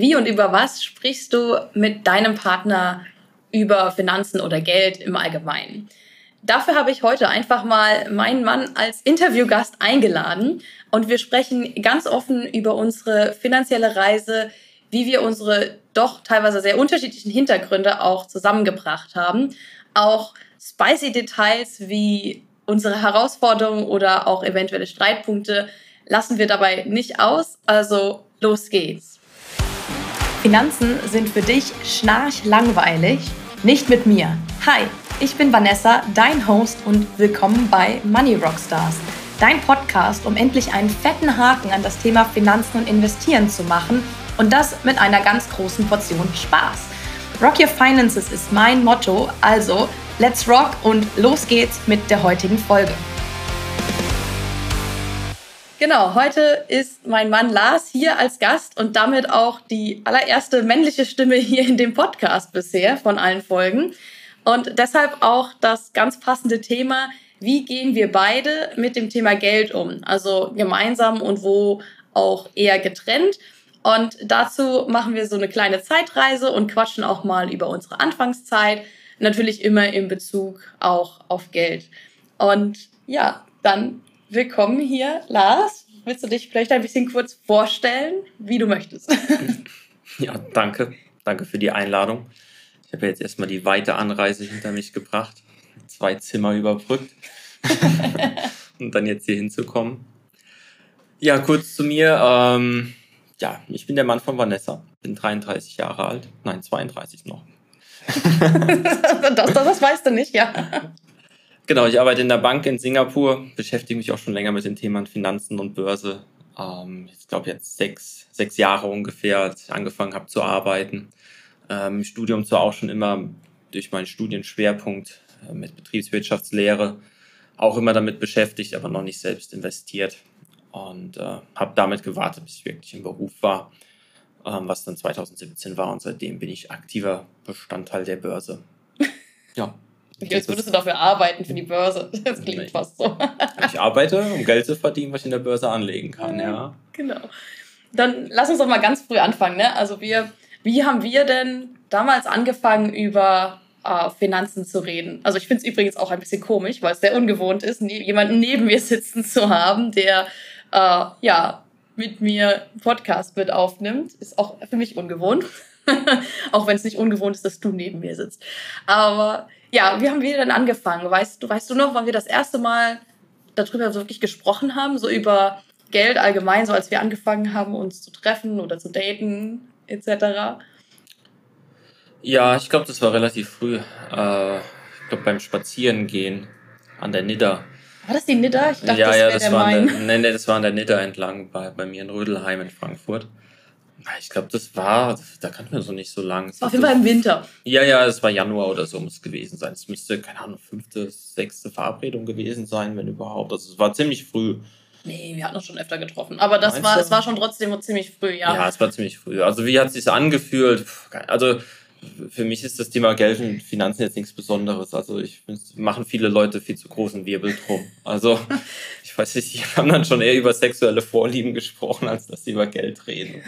wie und über was sprichst du mit deinem Partner über Finanzen oder Geld im Allgemeinen? Dafür habe ich heute einfach mal meinen Mann als Interviewgast eingeladen und wir sprechen ganz offen über unsere finanzielle Reise, wie wir unsere doch teilweise sehr unterschiedlichen Hintergründe auch zusammengebracht haben. Auch spicy Details wie unsere Herausforderungen oder auch eventuelle Streitpunkte lassen wir dabei nicht aus. Also los geht's. Finanzen sind für dich schnarchlangweilig? Nicht mit mir. Hi, ich bin Vanessa, dein Host und willkommen bei Money Rockstars, dein Podcast, um endlich einen fetten Haken an das Thema Finanzen und Investieren zu machen und das mit einer ganz großen Portion Spaß. Rock Your Finances ist mein Motto, also let's rock und los geht's mit der heutigen Folge. Genau, heute ist mein Mann Lars hier als Gast und damit auch die allererste männliche Stimme hier in dem Podcast bisher von allen Folgen. Und deshalb auch das ganz passende Thema, wie gehen wir beide mit dem Thema Geld um? Also gemeinsam und wo auch eher getrennt. Und dazu machen wir so eine kleine Zeitreise und quatschen auch mal über unsere Anfangszeit. Natürlich immer in Bezug auch auf Geld. Und ja, dann willkommen hier, Lars. Willst du dich vielleicht ein bisschen kurz vorstellen, wie du möchtest? Ja, danke. Danke für die Einladung. Ich habe jetzt erstmal die weite Anreise hinter mich gebracht, zwei Zimmer überbrückt und dann jetzt hier hinzukommen. Ja, kurz zu mir. Ähm, ja, ich bin der Mann von Vanessa, bin 33 Jahre alt. Nein, 32 noch. das, das weißt du nicht, ja. Genau, ich arbeite in der Bank in Singapur, beschäftige mich auch schon länger mit den Themen Finanzen und Börse. Ähm, ich glaube jetzt sechs, sechs Jahre ungefähr, als ich angefangen habe zu arbeiten. Ähm, Im Studium zwar auch schon immer durch meinen Studienschwerpunkt äh, mit Betriebswirtschaftslehre auch immer damit beschäftigt, aber noch nicht selbst investiert. Und äh, habe damit gewartet, bis ich wirklich im Beruf war, ähm, was dann 2017 war. Und seitdem bin ich aktiver Bestandteil der Börse. Ja. Wie als würdest du dafür arbeiten für die Börse. Das klingt nee. fast so. ich arbeite, um Geld zu verdienen, was ich in der Börse anlegen kann, ja. Genau. Dann lass uns doch mal ganz früh anfangen. Ne? Also wir, wie haben wir denn damals angefangen, über äh, Finanzen zu reden? Also ich finde es übrigens auch ein bisschen komisch, weil es sehr ungewohnt ist, ne jemanden neben mir sitzen zu haben, der äh, ja mit mir einen Podcast mit aufnimmt. Ist auch für mich ungewohnt. auch wenn es nicht ungewohnt ist, dass du neben mir sitzt. Aber ja, wie haben wir denn angefangen? Weißt du, weißt du noch, wann wir das erste Mal darüber wirklich gesprochen haben, so über Geld allgemein, so als wir angefangen haben, uns zu treffen oder zu daten, etc.? Ja, ich glaube, das war relativ früh. Äh, ich glaube, beim Spazierengehen an der Nidda. War das die Nidda? Ich dachte, ja, das ja, das war, der, nee, nee, das war an der Nidda entlang bei, bei mir in Rödelheim in Frankfurt. Ich glaube, das war, da kannten wir so nicht so lang. Auf jeden Fall im Winter. Ja, ja, es war Januar oder so muss es gewesen sein. Es müsste, keine Ahnung, fünfte, sechste Verabredung gewesen sein, wenn überhaupt. Also es war ziemlich früh. Nee, wir hatten uns schon öfter getroffen. Aber das war, es war schon trotzdem ziemlich früh, ja. Ja, es war ziemlich früh. Also wie hat es sich angefühlt? Also für mich ist das Thema Geld und Finanzen jetzt nichts Besonderes. Also ich machen viele Leute viel zu großen Wirbel drum. Also ich weiß nicht, die haben dann schon eher über sexuelle Vorlieben gesprochen, als dass sie über Geld reden.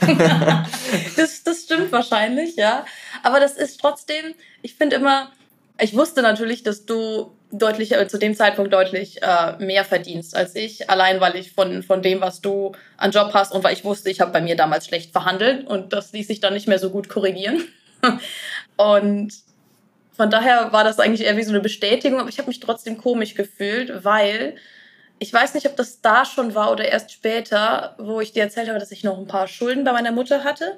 das, das stimmt wahrscheinlich, ja. Aber das ist trotzdem, ich finde immer, ich wusste natürlich, dass du deutlich, äh, zu dem Zeitpunkt deutlich äh, mehr verdienst als ich, allein weil ich von, von dem, was du an Job hast und weil ich wusste, ich habe bei mir damals schlecht verhandelt und das ließ sich dann nicht mehr so gut korrigieren. und von daher war das eigentlich eher wie so eine Bestätigung, aber ich habe mich trotzdem komisch gefühlt, weil ich weiß nicht, ob das da schon war oder erst später, wo ich dir erzählt habe, dass ich noch ein paar Schulden bei meiner Mutter hatte.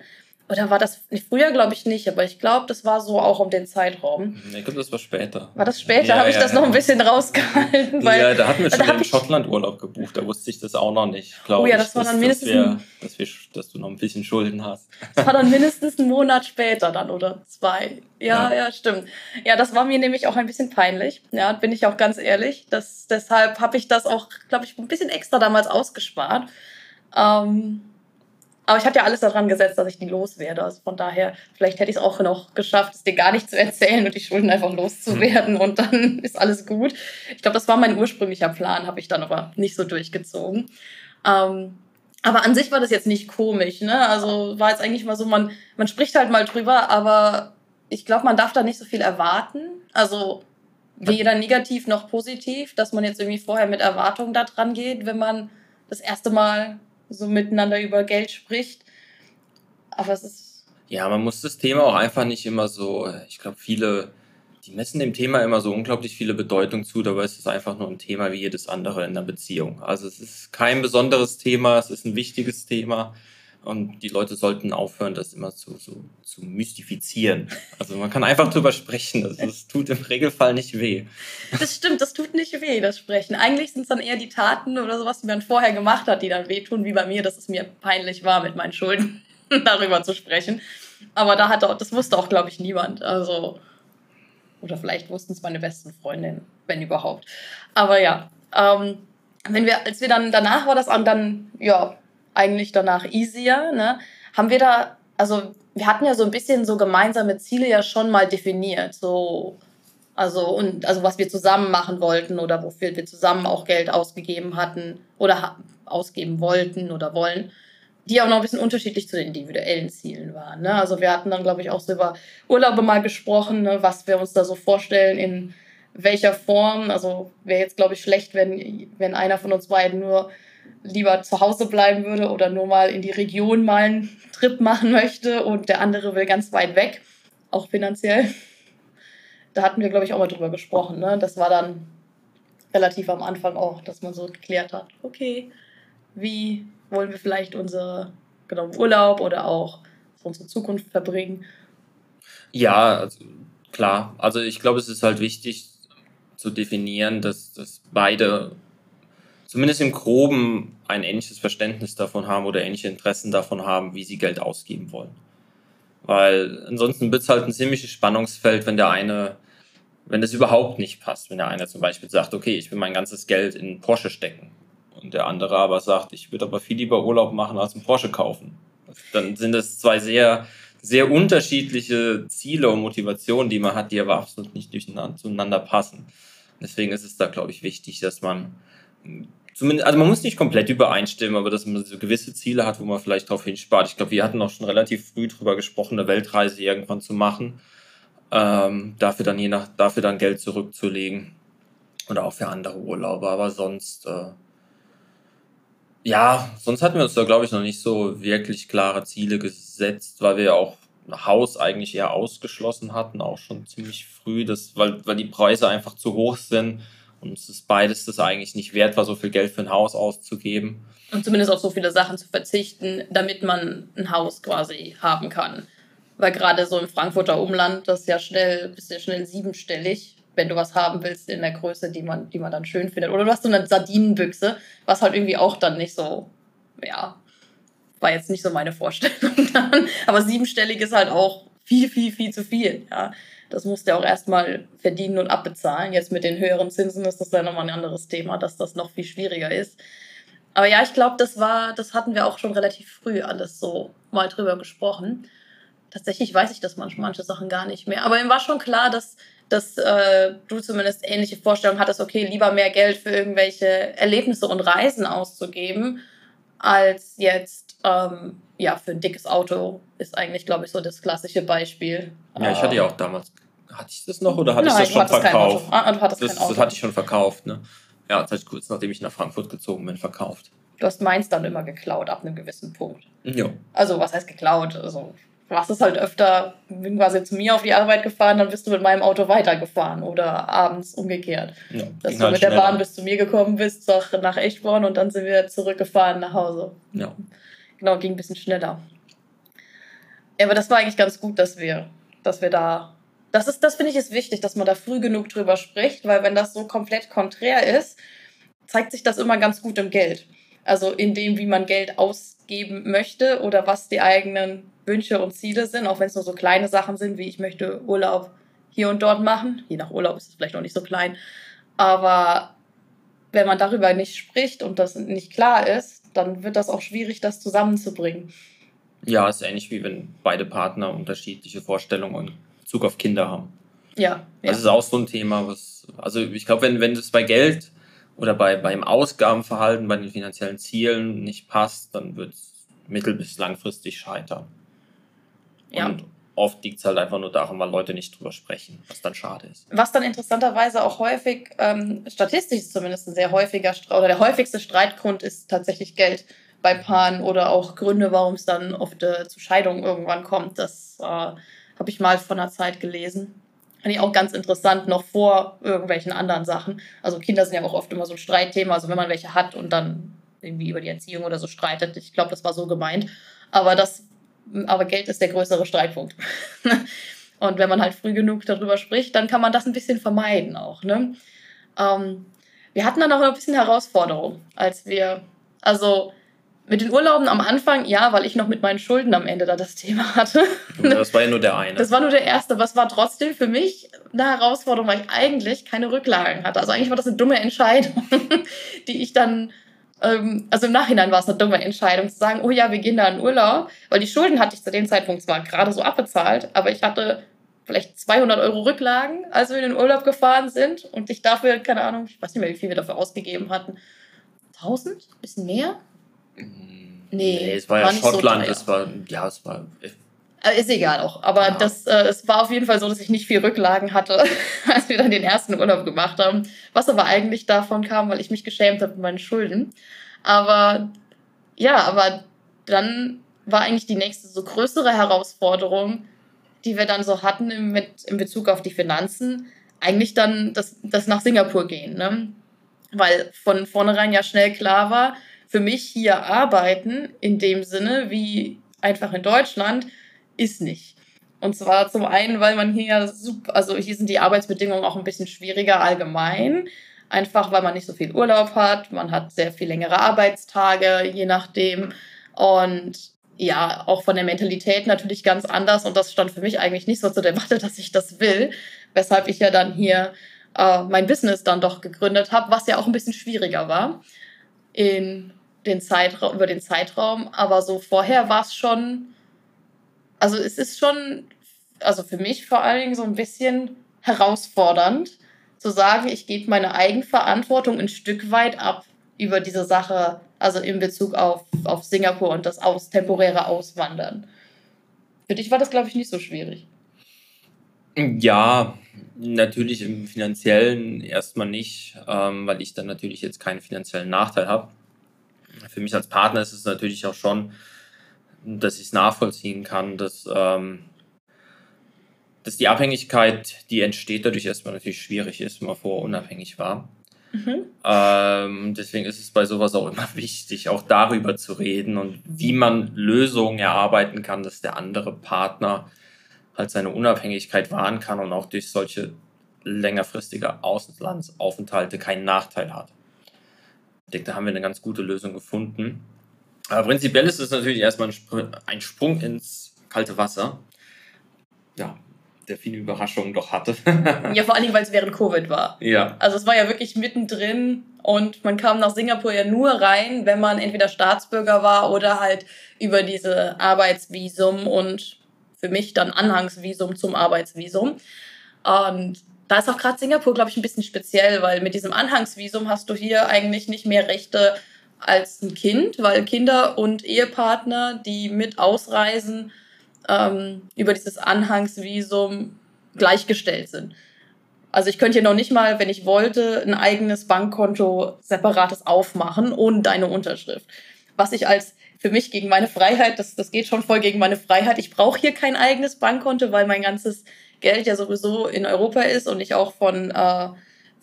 Oder war das früher, glaube ich nicht, aber ich glaube, das war so auch um den Zeitraum. Ich glaube, das war später. War das später? Ja, habe ich ja, das ja. noch ein bisschen rausgehalten? Weil, ja, da hatten wir schon den Schottland-Urlaub gebucht, da wusste ich das auch noch nicht, glaube Oh ja, das war dann mindestens. Dass, wir, dass, wir, dass, du noch ein bisschen Schulden hast. Das war dann mindestens einen Monat später dann oder zwei. Ja, ja, stimmt. Ja, das war mir nämlich auch ein bisschen peinlich. Ja, bin ich auch ganz ehrlich. Das, deshalb habe ich das auch, glaube ich, ein bisschen extra damals ausgespart. Ähm, aber ich hatte ja alles daran gesetzt, dass ich die loswerde. Also von daher, vielleicht hätte ich es auch noch geschafft, es dir gar nicht zu erzählen und die Schulden einfach loszuwerden und dann ist alles gut. Ich glaube, das war mein ursprünglicher Plan, habe ich dann aber nicht so durchgezogen. Ähm, Aber an sich war das jetzt nicht komisch, ne? Also war jetzt eigentlich mal so, man, man spricht halt mal drüber, aber ich glaube, man darf da nicht so viel erwarten. Also weder negativ noch positiv, dass man jetzt irgendwie vorher mit Erwartungen da dran geht, wenn man das erste Mal so miteinander über Geld spricht. Aber es ist. Ja, man muss das Thema auch einfach nicht immer so, ich glaube, viele die messen dem Thema immer so unglaublich viele Bedeutung zu, dabei ist es einfach nur ein Thema wie jedes andere in der Beziehung. Also es ist kein besonderes Thema, es ist ein wichtiges Thema und die Leute sollten aufhören, das immer zu, so, zu mystifizieren. Also man kann einfach drüber sprechen, das, das tut im Regelfall nicht weh. Das stimmt, das tut nicht weh, das Sprechen. Eigentlich sind es dann eher die Taten oder sowas, die man vorher gemacht hat, die dann wehtun, wie bei mir, dass es mir peinlich war, mit meinen Schulden darüber zu sprechen. Aber da hat auch, das wusste auch, glaube ich, niemand. Also oder vielleicht wussten es meine besten Freundinnen, wenn überhaupt. Aber ja, ähm, wenn wir, als wir dann, danach war das dann, ja, eigentlich danach easier, ne, haben wir da, also wir hatten ja so ein bisschen so gemeinsame Ziele ja schon mal definiert, so, also, und, also was wir zusammen machen wollten oder wofür wir zusammen auch Geld ausgegeben hatten oder ausgeben wollten oder wollen die auch noch ein bisschen unterschiedlich zu den individuellen Zielen waren. Ne? Also wir hatten dann, glaube ich, auch so über Urlaube mal gesprochen, ne? was wir uns da so vorstellen, in welcher Form. Also wäre jetzt, glaube ich, schlecht, wenn, wenn einer von uns beiden nur lieber zu Hause bleiben würde oder nur mal in die Region mal einen Trip machen möchte und der andere will ganz weit weg, auch finanziell. Da hatten wir, glaube ich, auch mal drüber gesprochen. Ne? Das war dann relativ am Anfang auch, dass man so geklärt hat, okay, wie wollen wir vielleicht unsere genau, Urlaub oder auch unsere Zukunft verbringen? Ja, also, klar. Also ich glaube, es ist halt wichtig zu definieren, dass, dass beide zumindest im Groben ein ähnliches Verständnis davon haben oder ähnliche Interessen davon haben, wie sie Geld ausgeben wollen. Weil ansonsten wird es halt ein ziemliches Spannungsfeld, wenn der eine, wenn das überhaupt nicht passt, wenn der eine zum Beispiel sagt, okay, ich will mein ganzes Geld in Porsche stecken und der andere aber sagt, ich würde aber viel lieber Urlaub machen als einen Porsche kaufen. Dann sind es zwei sehr, sehr unterschiedliche Ziele und Motivationen, die man hat, die aber absolut nicht zueinander passen. Deswegen ist es da, glaube ich, wichtig, dass man zumindest, also man muss nicht komplett übereinstimmen, aber dass man so gewisse Ziele hat, wo man vielleicht darauf hinspart. Ich glaube, wir hatten auch schon relativ früh darüber gesprochen, eine Weltreise irgendwann zu machen, ähm, dafür dann je nach, dafür dann Geld zurückzulegen oder auch für andere Urlaube. Aber sonst äh, ja, sonst hatten wir uns da, glaube ich, noch nicht so wirklich klare Ziele gesetzt, weil wir ja auch Haus eigentlich eher ausgeschlossen hatten, auch schon ziemlich früh, das, weil, weil die Preise einfach zu hoch sind und es ist beides das eigentlich nicht wert war, so viel Geld für ein Haus auszugeben. Und zumindest auf so viele Sachen zu verzichten, damit man ein Haus quasi haben kann. Weil gerade so im Frankfurter Umland, das ist ja schnell, bist ja schnell siebenstellig wenn du was haben willst in der Größe, die man, die man dann schön findet. Oder du hast so eine Sardinenbüchse, was halt irgendwie auch dann nicht so, ja, war jetzt nicht so meine Vorstellung dann. Aber siebenstellig ist halt auch viel, viel, viel zu viel. Ja. Das musst du auch erstmal verdienen und abbezahlen. Jetzt mit den höheren Zinsen ist das dann nochmal ein anderes Thema, dass das noch viel schwieriger ist. Aber ja, ich glaube, das war, das hatten wir auch schon relativ früh alles so mal drüber gesprochen. Tatsächlich weiß ich das manchmal, manche Sachen gar nicht mehr. Aber ihm war schon klar, dass dass äh, du zumindest ähnliche Vorstellungen hattest, okay, lieber mehr Geld für irgendwelche Erlebnisse und Reisen auszugeben, als jetzt ähm, ja für ein dickes Auto ist eigentlich, glaube ich, so das klassische Beispiel. Ja, ich hatte ja auch damals, hatte ich das noch oder hatte Nein, ich das schon verkauft? Ah, du hattest das, kein Auto. das hatte ich schon verkauft, ne? Ja, das heißt kurz nachdem ich nach Frankfurt gezogen bin, verkauft. Du hast meins dann immer geklaut ab einem gewissen Punkt. Ja. Also, was heißt geklaut? Also, du hast es halt öfter, bin quasi zu mir auf die Arbeit gefahren, dann bist du mit meinem Auto weitergefahren oder abends umgekehrt. Ja, Dass du halt mit der Bahn bis zu mir gekommen bist, nach, nach Echtborn und dann sind wir zurückgefahren nach Hause. Ja. Genau, ging ein bisschen schneller. Ja, aber das war eigentlich ganz gut, dass wir, dass wir da. Das ist, das finde ich ist wichtig, dass man da früh genug drüber spricht, weil wenn das so komplett konträr ist, zeigt sich das immer ganz gut im Geld. Also in dem, wie man Geld ausgeben möchte oder was die eigenen Wünsche und Ziele sind, auch wenn es nur so kleine Sachen sind, wie ich möchte Urlaub hier und dort machen. Je nach Urlaub ist es vielleicht noch nicht so klein. Aber wenn man darüber nicht spricht und das nicht klar ist, dann wird das auch schwierig, das zusammenzubringen. Ja, ist ähnlich wie wenn beide Partner unterschiedliche Vorstellungen in Bezug auf Kinder haben. Ja. ja. Das ist auch so ein Thema, was, also ich glaube, wenn, wenn das bei Geld oder bei, beim Ausgabenverhalten, bei den finanziellen Zielen nicht passt, dann wird es mittel- bis langfristig scheitern. Ja. Und oft liegt es halt einfach nur daran, weil Leute nicht drüber sprechen, was dann schade ist. Was dann interessanterweise auch häufig, ähm, statistisch zumindest ein sehr häufiger oder der häufigste Streitgrund ist tatsächlich Geld bei Paaren oder auch Gründe, warum es dann oft äh, zu Scheidungen irgendwann kommt. Das äh, habe ich mal vor einer Zeit gelesen. Fand ich auch ganz interessant, noch vor irgendwelchen anderen Sachen. Also Kinder sind ja auch oft immer so ein Streitthema, also wenn man welche hat und dann irgendwie über die Erziehung oder so streitet. Ich glaube, das war so gemeint. Aber das, aber Geld ist der größere Streitpunkt. und wenn man halt früh genug darüber spricht, dann kann man das ein bisschen vermeiden auch. Ne? Ähm, wir hatten dann auch ein bisschen Herausforderung, als wir, also mit den Urlauben am Anfang, ja, weil ich noch mit meinen Schulden am Ende da das Thema hatte. Das war ja nur der eine. Das war nur der erste, aber es war trotzdem für mich eine Herausforderung, weil ich eigentlich keine Rücklagen hatte. Also eigentlich war das eine dumme Entscheidung, die ich dann, ähm, also im Nachhinein war es eine dumme Entscheidung, zu sagen, oh ja, wir gehen da in Urlaub, weil die Schulden hatte ich zu dem Zeitpunkt zwar gerade so abbezahlt, aber ich hatte vielleicht 200 Euro Rücklagen, als wir in den Urlaub gefahren sind und ich dafür, keine Ahnung, ich weiß nicht mehr, wie viel wir dafür ausgegeben hatten. 1000? Bisschen mehr? Nee, nee es war, war ja Schottland, so es war, ja, es war. Äh, ist egal auch, aber ja. das, äh, es war auf jeden Fall so, dass ich nicht viel Rücklagen hatte, als wir dann den ersten Urlaub gemacht haben. Was aber eigentlich davon kam, weil ich mich geschämt habe mit meinen Schulden. Aber ja, aber dann war eigentlich die nächste so größere Herausforderung, die wir dann so hatten im, mit, in Bezug auf die Finanzen, eigentlich dann das, das nach Singapur gehen. Ne? Weil von vornherein ja schnell klar war, für mich hier arbeiten, in dem Sinne wie einfach in Deutschland, ist nicht. Und zwar zum einen, weil man hier super, also hier sind die Arbeitsbedingungen auch ein bisschen schwieriger allgemein. Einfach weil man nicht so viel Urlaub hat, man hat sehr viel längere Arbeitstage, je nachdem. Und ja, auch von der Mentalität natürlich ganz anders. Und das stand für mich eigentlich nicht so zur Debatte, dass ich das will. Weshalb ich ja dann hier äh, mein Business dann doch gegründet habe, was ja auch ein bisschen schwieriger war. In den Zeitraum, über den Zeitraum, aber so vorher war es schon, also es ist schon, also für mich vor allen Dingen so ein bisschen herausfordernd, zu sagen, ich gebe meine Eigenverantwortung ein Stück weit ab über diese Sache, also in Bezug auf, auf Singapur und das aus, temporäre Auswandern. Für dich war das, glaube ich, nicht so schwierig. Ja, natürlich im finanziellen erstmal nicht, ähm, weil ich dann natürlich jetzt keinen finanziellen Nachteil habe für mich als Partner ist es natürlich auch schon, dass ich es nachvollziehen kann, dass, ähm, dass die Abhängigkeit, die entsteht, dadurch erstmal natürlich schwierig ist, wenn man vorher unabhängig war. Mhm. Ähm, deswegen ist es bei sowas auch immer wichtig, auch darüber zu reden und wie man Lösungen erarbeiten kann, dass der andere Partner halt seine Unabhängigkeit wahren kann und auch durch solche längerfristige Auslandsaufenthalte keinen Nachteil hat. Ich denke, da haben wir eine ganz gute Lösung gefunden. Aber prinzipiell ist es natürlich erstmal ein Sprung ins kalte Wasser. Ja, der viele Überraschungen doch hatte. ja, vor allem, weil es während Covid war. Ja. Also es war ja wirklich mittendrin und man kam nach Singapur ja nur rein, wenn man entweder Staatsbürger war oder halt über diese Arbeitsvisum und für mich dann Anhangsvisum zum Arbeitsvisum. Und da ist auch gerade Singapur, glaube ich, ein bisschen speziell, weil mit diesem Anhangsvisum hast du hier eigentlich nicht mehr Rechte als ein Kind, weil Kinder und Ehepartner, die mit ausreisen, ähm, über dieses Anhangsvisum gleichgestellt sind. Also ich könnte hier noch nicht mal, wenn ich wollte, ein eigenes Bankkonto separates aufmachen ohne deine Unterschrift. Was ich als für mich gegen meine Freiheit, das, das geht schon voll gegen meine Freiheit. Ich brauche hier kein eigenes Bankkonto, weil mein ganzes Geld ja sowieso in Europa ist und ich auch von, äh,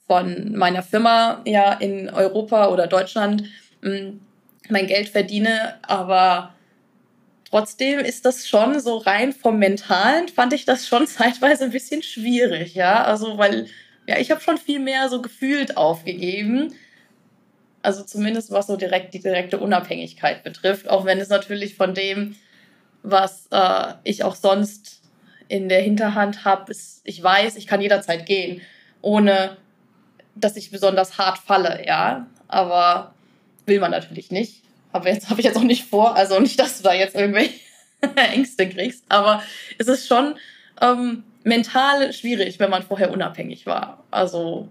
von meiner Firma ja in Europa oder Deutschland mh, hm, mein Geld verdiene. Aber trotzdem ist das schon so rein vom Mentalen, fand ich das schon zeitweise ein bisschen schwierig, ja. Also, weil, ja, ich habe schon viel mehr so gefühlt aufgegeben. Also zumindest was so direkt die direkte Unabhängigkeit betrifft, auch wenn es natürlich von dem, was äh, ich auch sonst in der Hinterhand habe, ich weiß, ich kann jederzeit gehen, ohne dass ich besonders hart falle, ja. Aber will man natürlich nicht. Aber jetzt habe ich jetzt auch nicht vor, also nicht, dass du da jetzt irgendwelche Ängste kriegst, aber es ist schon ähm, mental schwierig, wenn man vorher unabhängig war. Also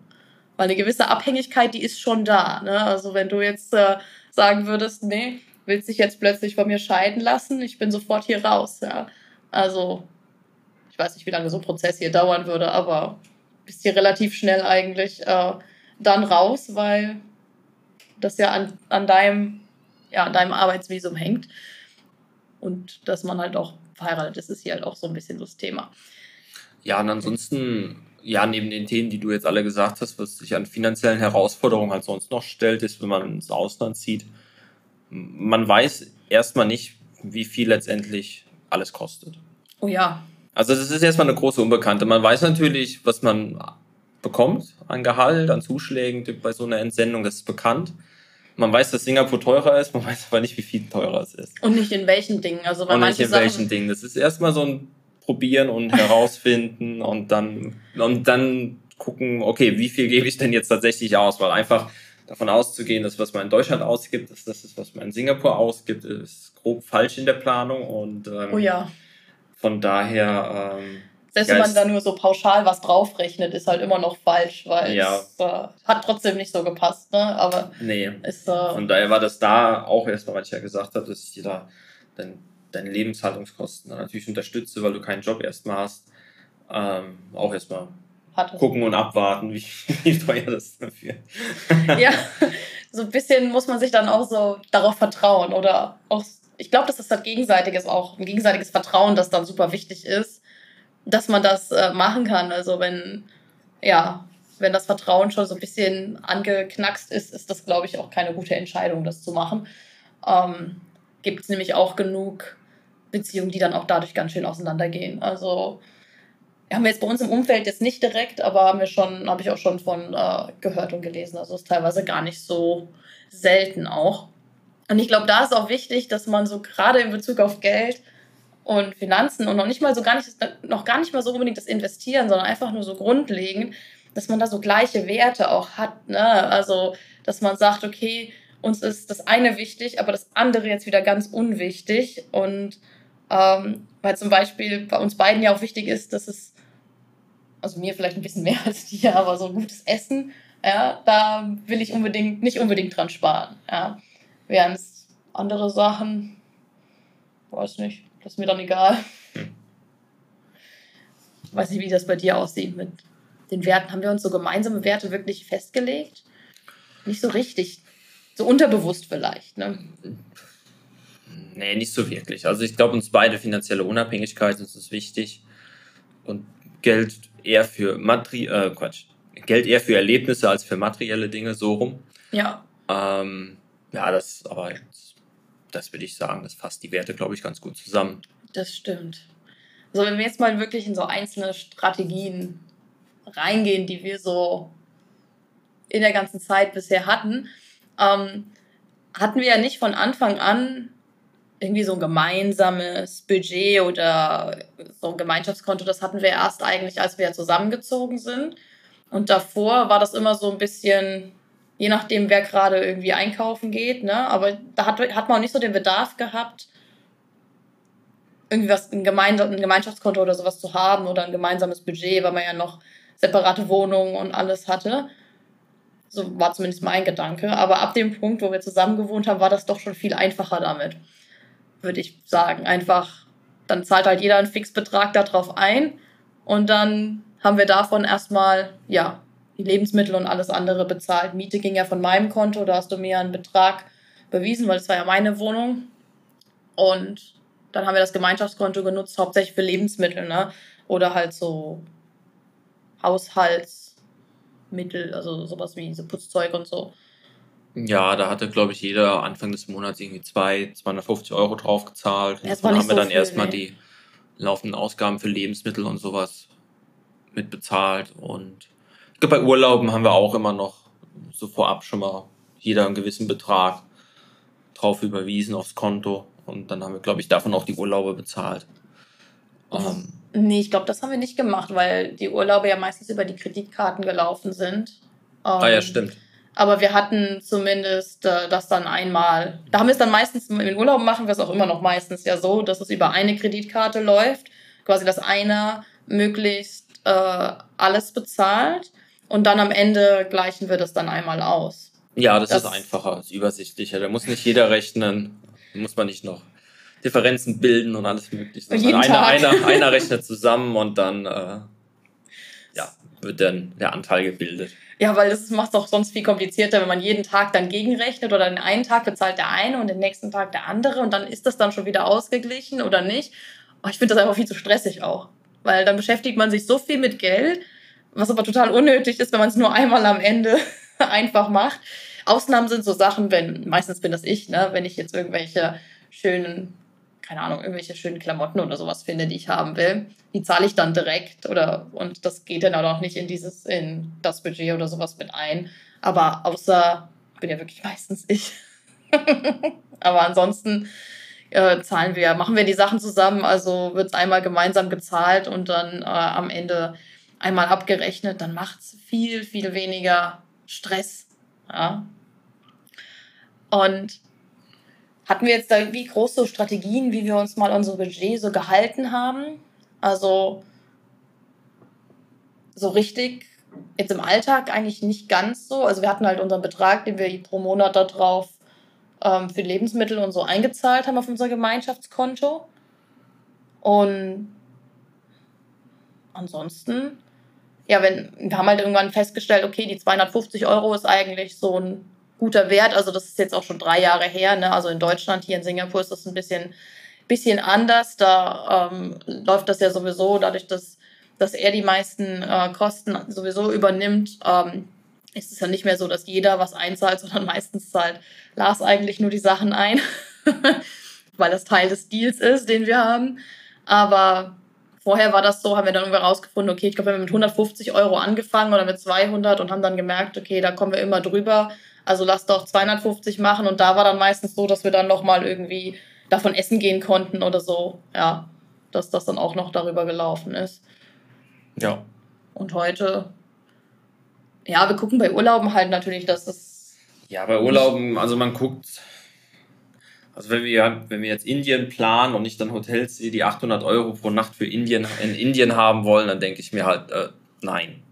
Weil eine gewisse Abhängigkeit, die ist schon da. Ne? Also wenn du jetzt äh, sagen würdest, nee, willst dich jetzt plötzlich von mir scheiden lassen, ich bin sofort hier raus. Ja? Also ich weiß nicht, wie lange so ein Prozess hier dauern würde, aber bist hier relativ schnell eigentlich äh, dann raus, weil das ja an, an deinem, ja, an deinem Arbeitsvisum hängt. Und dass man halt auch verheiratet ist, ist hier halt auch so ein bisschen das Thema. Ja, und ansonsten, ja, neben den Themen, die du jetzt alle gesagt hast, was sich an finanziellen Herausforderungen halt sonst noch stellt, ist, wenn man ins Ausland zieht, man weiß erstmal nicht, wie viel letztendlich alles kostet. Oh ja. Also das ist erstmal eine große Unbekannte. Man weiß natürlich, was man bekommt an Gehalt, an Zuschlägen bei so einer Entsendung, das ist bekannt. Man weiß, dass Singapur teurer ist, man weiß aber nicht, wie viel teurer es ist. Und nicht in welchen Dingen. Also und nicht in Sachen welchen Dingen. Das ist erstmal so ein Probieren und herausfinden und dann, und dann gucken, okay, wie viel gebe ich denn jetzt tatsächlich aus? Weil einfach davon auszugehen, dass was man in Deutschland ausgibt, dass das ist, was man in Singapur ausgibt, ist grob falsch in der Planung. Und ähm, oh ja. Von daher ähm, selbst wenn man da nur so pauschal was draufrechnet, ist halt immer noch falsch, weil ja. es äh, hat trotzdem nicht so gepasst. Ne? Aber nee. Ist, äh, Von daher war das da auch erstmal, was ich ja gesagt habe, dass ich dir da dein, deine Lebenshaltungskosten natürlich unterstütze, weil du keinen Job erstmal hast. Ähm, auch erstmal gucken und abwarten, wie, wie teuer das dafür. ja, so ein bisschen muss man sich dann auch so darauf vertrauen oder auch, ich glaube, dass das halt gegenseitiges auch, ein gegenseitiges Vertrauen, das dann super wichtig ist dass man das äh, machen kann. Also wenn, ja, wenn das Vertrauen schon so ein bisschen angeknackst ist, ist das, glaube ich, auch keine gute Entscheidung, das zu machen. Ähm, Gibt es nämlich auch genug Beziehungen, die dann auch dadurch ganz schön auseinandergehen. Also haben wir jetzt bei uns im Umfeld jetzt nicht direkt, aber haben wir schon, habe ich auch schon von äh, gehört und gelesen. Also ist teilweise gar nicht so selten auch. Und ich glaube, da ist auch wichtig, dass man so gerade in Bezug auf Geld und Finanzen und noch nicht mal so gar nicht, noch gar nicht mal so unbedingt das Investieren, sondern einfach nur so grundlegend, dass man da so gleiche Werte auch hat. Ne? Also, dass man sagt, okay, uns ist das eine wichtig, aber das andere jetzt wieder ganz unwichtig. Und ähm, weil zum Beispiel bei uns beiden ja auch wichtig ist, dass es, also mir vielleicht ein bisschen mehr als dir, aber so gutes Essen, ja, da will ich unbedingt, nicht unbedingt dran sparen. Ja. Während es andere Sachen, weiß nicht, das ist mir dann egal. Hm. Weiß nicht, wie das bei dir aussieht mit den Werten. Haben wir uns so gemeinsame Werte wirklich festgelegt? Nicht so richtig. So unterbewusst vielleicht, ne? Nee, nicht so wirklich. Also ich glaube, uns beide finanzielle Unabhängigkeit ist es wichtig. Und Geld eher für Materi äh, Quatsch. Geld eher für Erlebnisse als für materielle Dinge, so rum. Ja. Ähm, ja, das aber das würde ich sagen, das fasst die Werte, glaube ich, ganz gut zusammen. Das stimmt. Also wenn wir jetzt mal wirklich in so einzelne Strategien reingehen, die wir so in der ganzen Zeit bisher hatten, ähm, hatten wir ja nicht von Anfang an irgendwie so ein gemeinsames Budget oder so ein Gemeinschaftskonto. Das hatten wir erst eigentlich, als wir zusammengezogen sind. Und davor war das immer so ein bisschen je nachdem, wer gerade irgendwie einkaufen geht, ne? Aber da hat, hat man auch nicht so den Bedarf gehabt, irgendwie was, ein, Gemeinde, ein Gemeinschaftskonto oder sowas zu haben oder ein gemeinsames Budget, weil man ja noch separate Wohnungen und alles hatte. So war zumindest mein Gedanke. Aber ab dem Punkt, wo wir zusammen gewohnt haben, war das doch schon viel einfacher damit. Würde ich sagen. Einfach, dann zahlt halt jeder einen Fixbetrag darauf ein und dann haben wir davon erstmal, ja, die Lebensmittel und alles andere bezahlt. Miete ging ja von meinem Konto, da hast du mir einen Betrag bewiesen, weil es war ja meine Wohnung. Und dann haben wir das Gemeinschaftskonto genutzt, hauptsächlich für Lebensmittel, ne? Oder halt so Haushaltsmittel, also sowas wie so Putzzeug und so. Ja, da hatte, glaube ich, jeder Anfang des Monats irgendwie zwei, 250 Euro drauf gezahlt. Und davon haben wir dann viel, erstmal nee. die laufenden Ausgaben für Lebensmittel und sowas mitbezahlt. Und bei Urlauben haben wir auch immer noch so vorab schon mal jeder einen gewissen Betrag drauf überwiesen aufs Konto. Und dann haben wir, glaube ich, davon auch die Urlaube bezahlt. Ähm, nee, ich glaube, das haben wir nicht gemacht, weil die Urlaube ja meistens über die Kreditkarten gelaufen sind. Ähm, ah ja, stimmt. Aber wir hatten zumindest äh, das dann einmal. Da haben wir es dann meistens, in den Urlauben machen wir es auch immer noch meistens ja so, dass es über eine Kreditkarte läuft. Quasi, dass einer möglichst äh, alles bezahlt und dann am Ende gleichen wir das dann einmal aus. Ja, das, das ist einfacher, ist übersichtlicher. Da muss nicht jeder rechnen, da muss man nicht noch Differenzen bilden und alles mögliche. Einer, einer, einer rechnet zusammen und dann äh, ja, wird dann der Anteil gebildet. Ja, weil das macht es auch sonst viel komplizierter, wenn man jeden Tag dann gegenrechnet oder den einen Tag bezahlt der eine und den nächsten Tag der andere und dann ist das dann schon wieder ausgeglichen oder nicht. Oh, ich finde das einfach viel zu stressig auch, weil dann beschäftigt man sich so viel mit Geld, was aber total unnötig ist, wenn man es nur einmal am Ende einfach macht. Ausnahmen sind so Sachen, wenn, meistens bin das ich, ne, wenn ich jetzt irgendwelche schönen keine Ahnung, irgendwelche schönen Klamotten oder sowas finde, die ich haben will, die zahle ich dann direkt oder und das geht dann auch nicht in dieses, in das Budget oder sowas mit ein. Aber außer, bin ja wirklich meistens ich. Aber ansonsten äh, zahlen wir, machen wir die Sachen zusammen, also wird es einmal gemeinsam gezahlt und dann äh, am Ende einmal abgerechnet, dann macht es viel, viel weniger Stress. Ja. Und hatten wir jetzt da irgendwie große Strategien, wie wir uns mal unser Budget so gehalten haben? Also so richtig jetzt im Alltag eigentlich nicht ganz so. Also wir hatten halt unseren Betrag, den wir pro Monat darauf ähm, für Lebensmittel und so eingezahlt haben auf unser Gemeinschaftskonto. Und ansonsten, ja, wenn, wir haben halt irgendwann festgestellt, okay, die 250 Euro ist eigentlich so ein guter Wert. Also das ist jetzt auch schon drei Jahre her. Ne? Also in Deutschland, hier in Singapur ist das ein bisschen, bisschen anders. Da ähm, läuft das ja sowieso dadurch, dass, dass er die meisten äh, Kosten sowieso übernimmt. Ähm, ist es ja nicht mehr so, dass jeder was einzahlt, sondern meistens zahlt Lars eigentlich nur die Sachen ein, weil das Teil des Deals ist, den wir haben. Aber vorher war das so, haben wir dann irgendwie rausgefunden, okay, ich glaube, wir haben mit 150 Euro angefangen oder mit 200 und haben dann gemerkt, okay, da kommen wir immer drüber also lass doch 250 machen. Und da war dann meistens so, dass wir dann nochmal irgendwie davon essen gehen konnten oder so. Ja, dass das dann auch noch darüber gelaufen ist. Ja. Und heute, ja, wir gucken bei Urlauben halt natürlich, dass es. Ja, bei Urlauben, also man guckt, also wenn wir, wenn wir jetzt Indien planen und nicht dann Hotels die 800 Euro pro Nacht für Indien in Indien haben wollen, dann denke ich mir halt, äh, nein.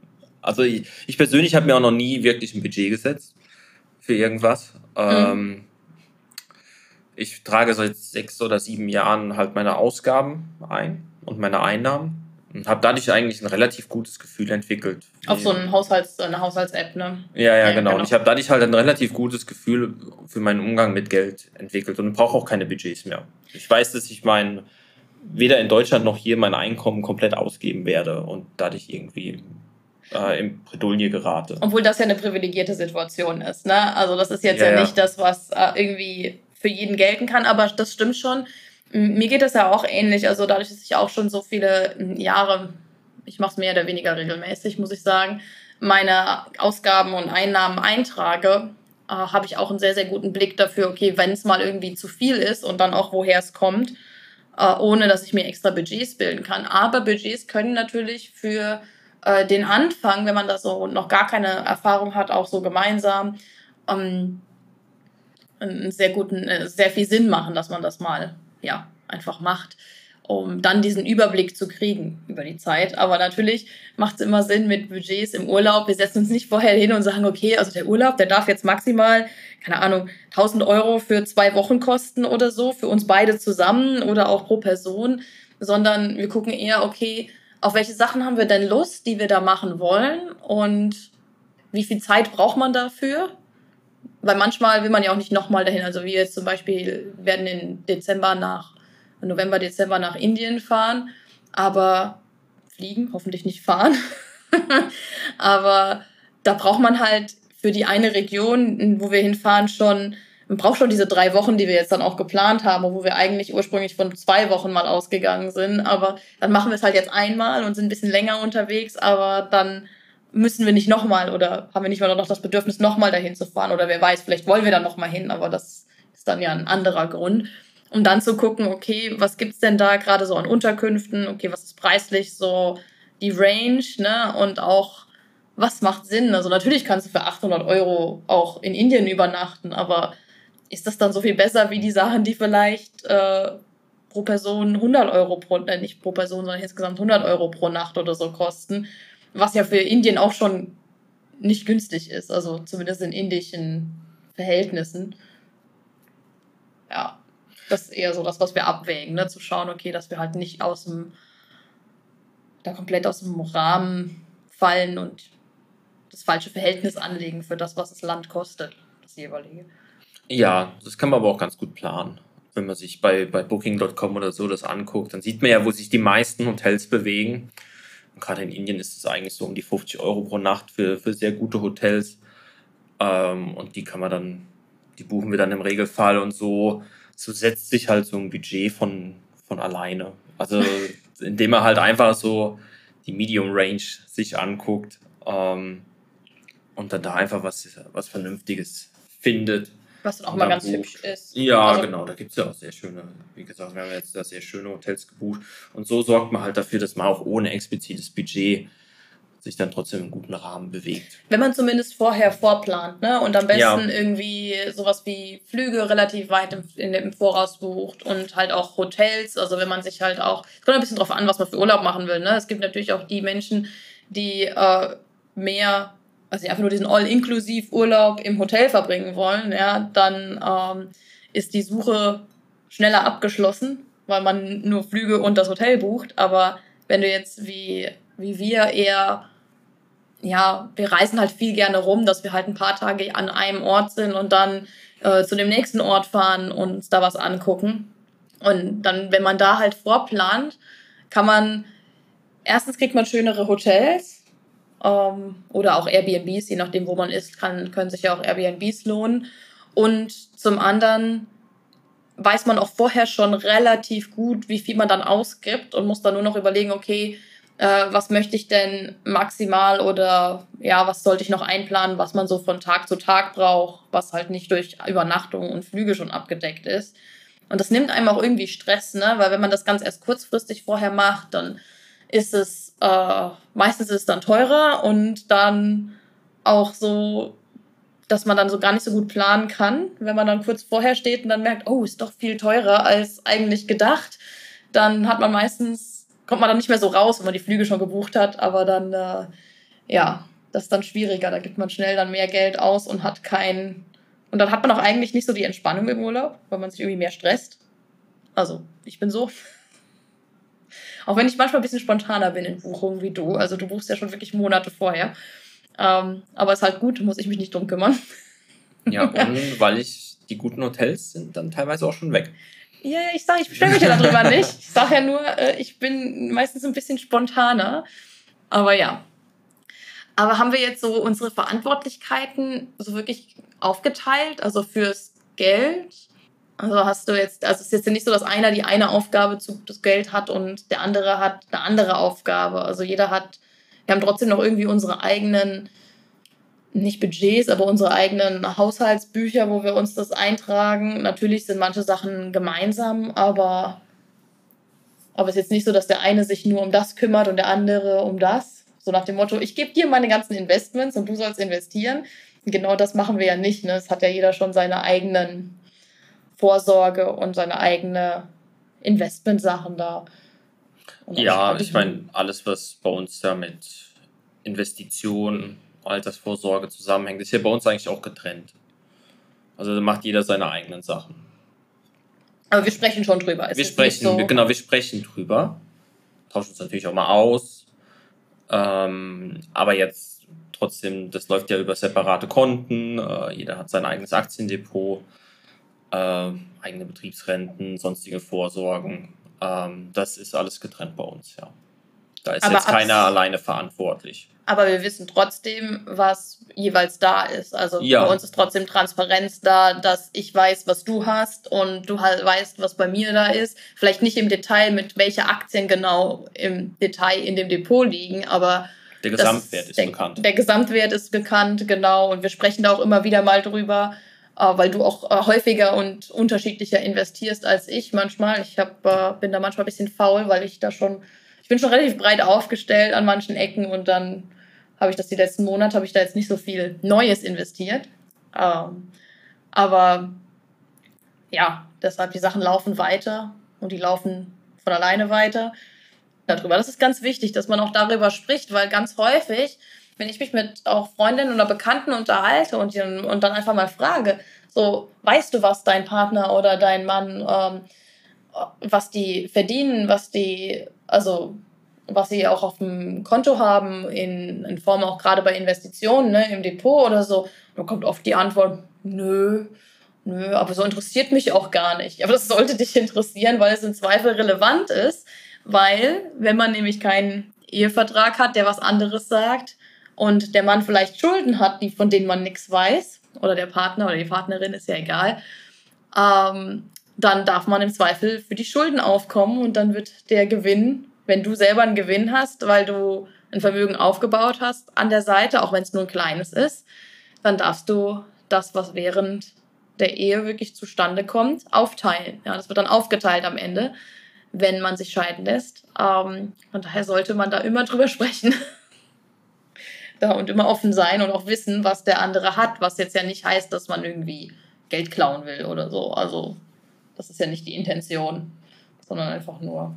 Also ich, ich persönlich habe mir auch noch nie wirklich ein Budget gesetzt für irgendwas. Mhm. Ich trage seit sechs oder sieben Jahren halt meine Ausgaben ein und meine Einnahmen habe dadurch eigentlich ein relativ gutes Gefühl entwickelt. Auf so einen Haushalts, eine Haushalts-App, ne? Ja, ja, genau. genau. Und ich habe dadurch halt ein relativ gutes Gefühl für meinen Umgang mit Geld entwickelt und brauche auch keine Budgets mehr. Ich weiß, dass ich mein weder in Deutschland noch hier mein Einkommen komplett ausgeben werde und dadurch irgendwie äh, in Bredouille gerate. Obwohl das ja eine privilegierte Situation ist. Ne? Also das ist jetzt ja, ja nicht das, was äh, irgendwie für jeden gelten kann, aber das stimmt schon. Mir geht das ja auch ähnlich. Also dadurch, dass ich auch schon so viele Jahre, ich mache es mehr oder weniger regelmäßig, muss ich sagen, meine Ausgaben und Einnahmen eintrage, äh, habe ich auch einen sehr, sehr guten Blick dafür, okay, wenn es mal irgendwie zu viel ist und dann auch woher es kommt, äh, ohne dass ich mir extra Budgets bilden kann. Aber Budgets können natürlich für äh, den Anfang, wenn man da so noch gar keine Erfahrung hat, auch so gemeinsam, ähm, einen sehr guten, äh, sehr viel Sinn machen, dass man das mal, ja, einfach macht, um dann diesen Überblick zu kriegen über die Zeit. Aber natürlich macht es immer Sinn mit Budgets im Urlaub. Wir setzen uns nicht vorher hin und sagen, okay, also der Urlaub, der darf jetzt maximal, keine Ahnung, 1000 Euro für zwei Wochen kosten oder so, für uns beide zusammen oder auch pro Person, sondern wir gucken eher, okay, auf welche Sachen haben wir denn Lust, die wir da machen wollen und wie viel Zeit braucht man dafür? Weil manchmal will man ja auch nicht nochmal dahin. Also wir jetzt zum Beispiel werden im Dezember nach, November, Dezember nach Indien fahren, aber fliegen, hoffentlich nicht fahren. aber da braucht man halt für die eine Region, wo wir hinfahren, schon man braucht schon diese drei Wochen, die wir jetzt dann auch geplant haben, wo wir eigentlich ursprünglich von zwei Wochen mal ausgegangen sind. Aber dann machen wir es halt jetzt einmal und sind ein bisschen länger unterwegs, aber dann müssen wir nicht nochmal oder haben wir nicht mal noch das Bedürfnis, nochmal dahin zu fahren. Oder wer weiß, vielleicht wollen wir dann nochmal hin, aber das ist dann ja ein anderer Grund. Um dann zu gucken, okay, was gibt's denn da gerade so an Unterkünften? Okay, was ist preislich so die Range, ne? Und auch, was macht Sinn? Also natürlich kannst du für 800 Euro auch in Indien übernachten, aber ist das dann so viel besser wie die Sachen, die vielleicht äh, pro Person 100 Euro pro, äh, nicht pro Person, sondern insgesamt 100 Euro pro Nacht oder so kosten, was ja für Indien auch schon nicht günstig ist, also zumindest in indischen Verhältnissen. Ja, das ist eher so das, was wir abwägen, ne? zu schauen, okay, dass wir halt nicht aus dem, da komplett aus dem Rahmen fallen und das falsche Verhältnis anlegen für das, was das Land kostet, das jeweilige. Ja, das kann man aber auch ganz gut planen. Wenn man sich bei, bei Booking.com oder so das anguckt, dann sieht man ja, wo sich die meisten Hotels bewegen. Und gerade in Indien ist es eigentlich so um die 50 Euro pro Nacht für, für sehr gute Hotels. Ähm, und die kann man dann, die buchen wir dann im Regelfall und so, so setzt sich halt so ein Budget von, von alleine. Also indem man halt einfach so die Medium Range sich anguckt ähm, und dann da einfach was, was Vernünftiges findet. Was dann auch mal ganz hübsch ist. Ja, also, genau, da gibt es ja auch sehr schöne, wie gesagt, wir haben jetzt da sehr schöne Hotels gebucht. Und so sorgt man halt dafür, dass man auch ohne explizites Budget sich dann trotzdem im guten Rahmen bewegt. Wenn man zumindest vorher vorplant, ne? Und am besten ja. irgendwie sowas wie Flüge relativ weit im, in, im Voraus bucht und halt auch Hotels. Also wenn man sich halt auch, es kommt ein bisschen drauf an, was man für Urlaub machen will. Ne? Es gibt natürlich auch die Menschen, die äh, mehr, also die einfach nur diesen All-Inklusiv-Urlaub im Hotel verbringen wollen, ja, dann ähm, ist die Suche schneller abgeschlossen, weil man nur Flüge und das Hotel bucht. Aber wenn du jetzt wie, wie wir eher ja, wir reisen halt viel gerne rum, dass wir halt ein paar Tage an einem Ort sind und dann äh, zu dem nächsten Ort fahren und uns da was angucken. Und dann, wenn man da halt vorplant, kann man, erstens kriegt man schönere Hotels ähm, oder auch Airbnbs, je nachdem, wo man ist, kann, können sich ja auch Airbnbs lohnen. Und zum anderen weiß man auch vorher schon relativ gut, wie viel man dann ausgibt und muss dann nur noch überlegen, okay, äh, was möchte ich denn maximal oder ja, was sollte ich noch einplanen, was man so von Tag zu Tag braucht, was halt nicht durch Übernachtung und Flüge schon abgedeckt ist. Und das nimmt einem auch irgendwie Stress, ne? Weil wenn man das ganz erst kurzfristig vorher macht, dann ist es äh, meistens ist es dann teurer und dann auch so, dass man dann so gar nicht so gut planen kann, wenn man dann kurz vorher steht und dann merkt, oh, ist doch viel teurer als eigentlich gedacht. Dann hat man meistens kommt man dann nicht mehr so raus, wenn man die Flüge schon gebucht hat, aber dann, äh, ja, das ist dann schwieriger. Da gibt man schnell dann mehr Geld aus und hat kein. Und dann hat man auch eigentlich nicht so die Entspannung im Urlaub, weil man sich irgendwie mehr stresst. Also, ich bin so. Auch wenn ich manchmal ein bisschen spontaner bin in Buchungen wie du. Also, du buchst ja schon wirklich Monate vorher. Ähm, aber ist halt gut, muss ich mich nicht drum kümmern. Ja, und weil ich die guten Hotels sind dann teilweise auch schon weg. Ja, ich sage, ich beschwere mich ja darüber nicht. Ich sage ja nur, äh, ich bin meistens ein bisschen spontaner. Aber ja. Aber haben wir jetzt so unsere Verantwortlichkeiten so wirklich aufgeteilt, also fürs Geld? Also hast du jetzt, also es ist jetzt nicht so, dass einer die eine Aufgabe zu das Geld hat und der andere hat eine andere Aufgabe. Also jeder hat, wir haben trotzdem noch irgendwie unsere eigenen nicht Budgets, aber unsere eigenen Haushaltsbücher, wo wir uns das eintragen. Natürlich sind manche Sachen gemeinsam, aber, aber es ist jetzt nicht so, dass der eine sich nur um das kümmert und der andere um das. So nach dem Motto, ich gebe dir meine ganzen Investments und du sollst investieren. Genau das machen wir ja nicht. Ne? Es hat ja jeder schon seine eigenen Vorsorge und seine eigene Investmentsachen da. ja, ich meine, alles, was bei uns da mit Investitionen Altersvorsorge zusammenhängt. ist ja bei uns eigentlich auch getrennt. Also da macht jeder seine eigenen Sachen. Aber wir sprechen schon drüber. Es wir sprechen, so genau, wir sprechen drüber. Tauschen uns natürlich auch mal aus. Ähm, aber jetzt trotzdem, das läuft ja über separate Konten. Äh, jeder hat sein eigenes Aktiendepot, äh, eigene Betriebsrenten, sonstige Vorsorgen. Ähm, das ist alles getrennt bei uns, ja. Da ist aber jetzt keiner alleine verantwortlich aber wir wissen trotzdem, was jeweils da ist. Also ja. bei uns ist trotzdem Transparenz da, dass ich weiß, was du hast und du halt weißt, was bei mir da ist. Vielleicht nicht im Detail, mit welche Aktien genau im Detail in dem Depot liegen, aber der Gesamtwert ist der, bekannt. Der Gesamtwert ist bekannt, genau. Und wir sprechen da auch immer wieder mal drüber, weil du auch äh, häufiger und unterschiedlicher investierst als ich manchmal. Ich hab, äh, bin da manchmal ein bisschen faul, weil ich da schon ich bin schon relativ breit aufgestellt an manchen Ecken und dann habe ich das die letzten Monate, habe ich da jetzt nicht so viel Neues investiert. Ähm, aber ja, deshalb die Sachen laufen weiter und die laufen von alleine weiter. Darüber. Das ist ganz wichtig, dass man auch darüber spricht, weil ganz häufig wenn ich mich mit auch Freundinnen oder Bekannten unterhalte und, und dann einfach mal frage, so, weißt du, was dein Partner oder dein Mann, ähm, was die verdienen, was die, also was sie auch auf dem Konto haben, in, in Form auch gerade bei Investitionen, ne, im Depot oder so, dann kommt oft die Antwort, nö, nö, aber so interessiert mich auch gar nicht. Aber das sollte dich interessieren, weil es im Zweifel relevant ist, weil wenn man nämlich keinen Ehevertrag hat, der was anderes sagt und der Mann vielleicht Schulden hat, die, von denen man nichts weiß, oder der Partner oder die Partnerin, ist ja egal, ähm, dann darf man im Zweifel für die Schulden aufkommen und dann wird der Gewinn, wenn du selber einen Gewinn hast, weil du ein Vermögen aufgebaut hast an der Seite, auch wenn es nur ein kleines ist, dann darfst du das, was während der Ehe wirklich zustande kommt, aufteilen. Ja, das wird dann aufgeteilt am Ende, wenn man sich scheiden lässt. Ähm, von daher sollte man da immer drüber sprechen. da und immer offen sein und auch wissen, was der andere hat, was jetzt ja nicht heißt, dass man irgendwie Geld klauen will oder so. Also, das ist ja nicht die Intention, sondern einfach nur.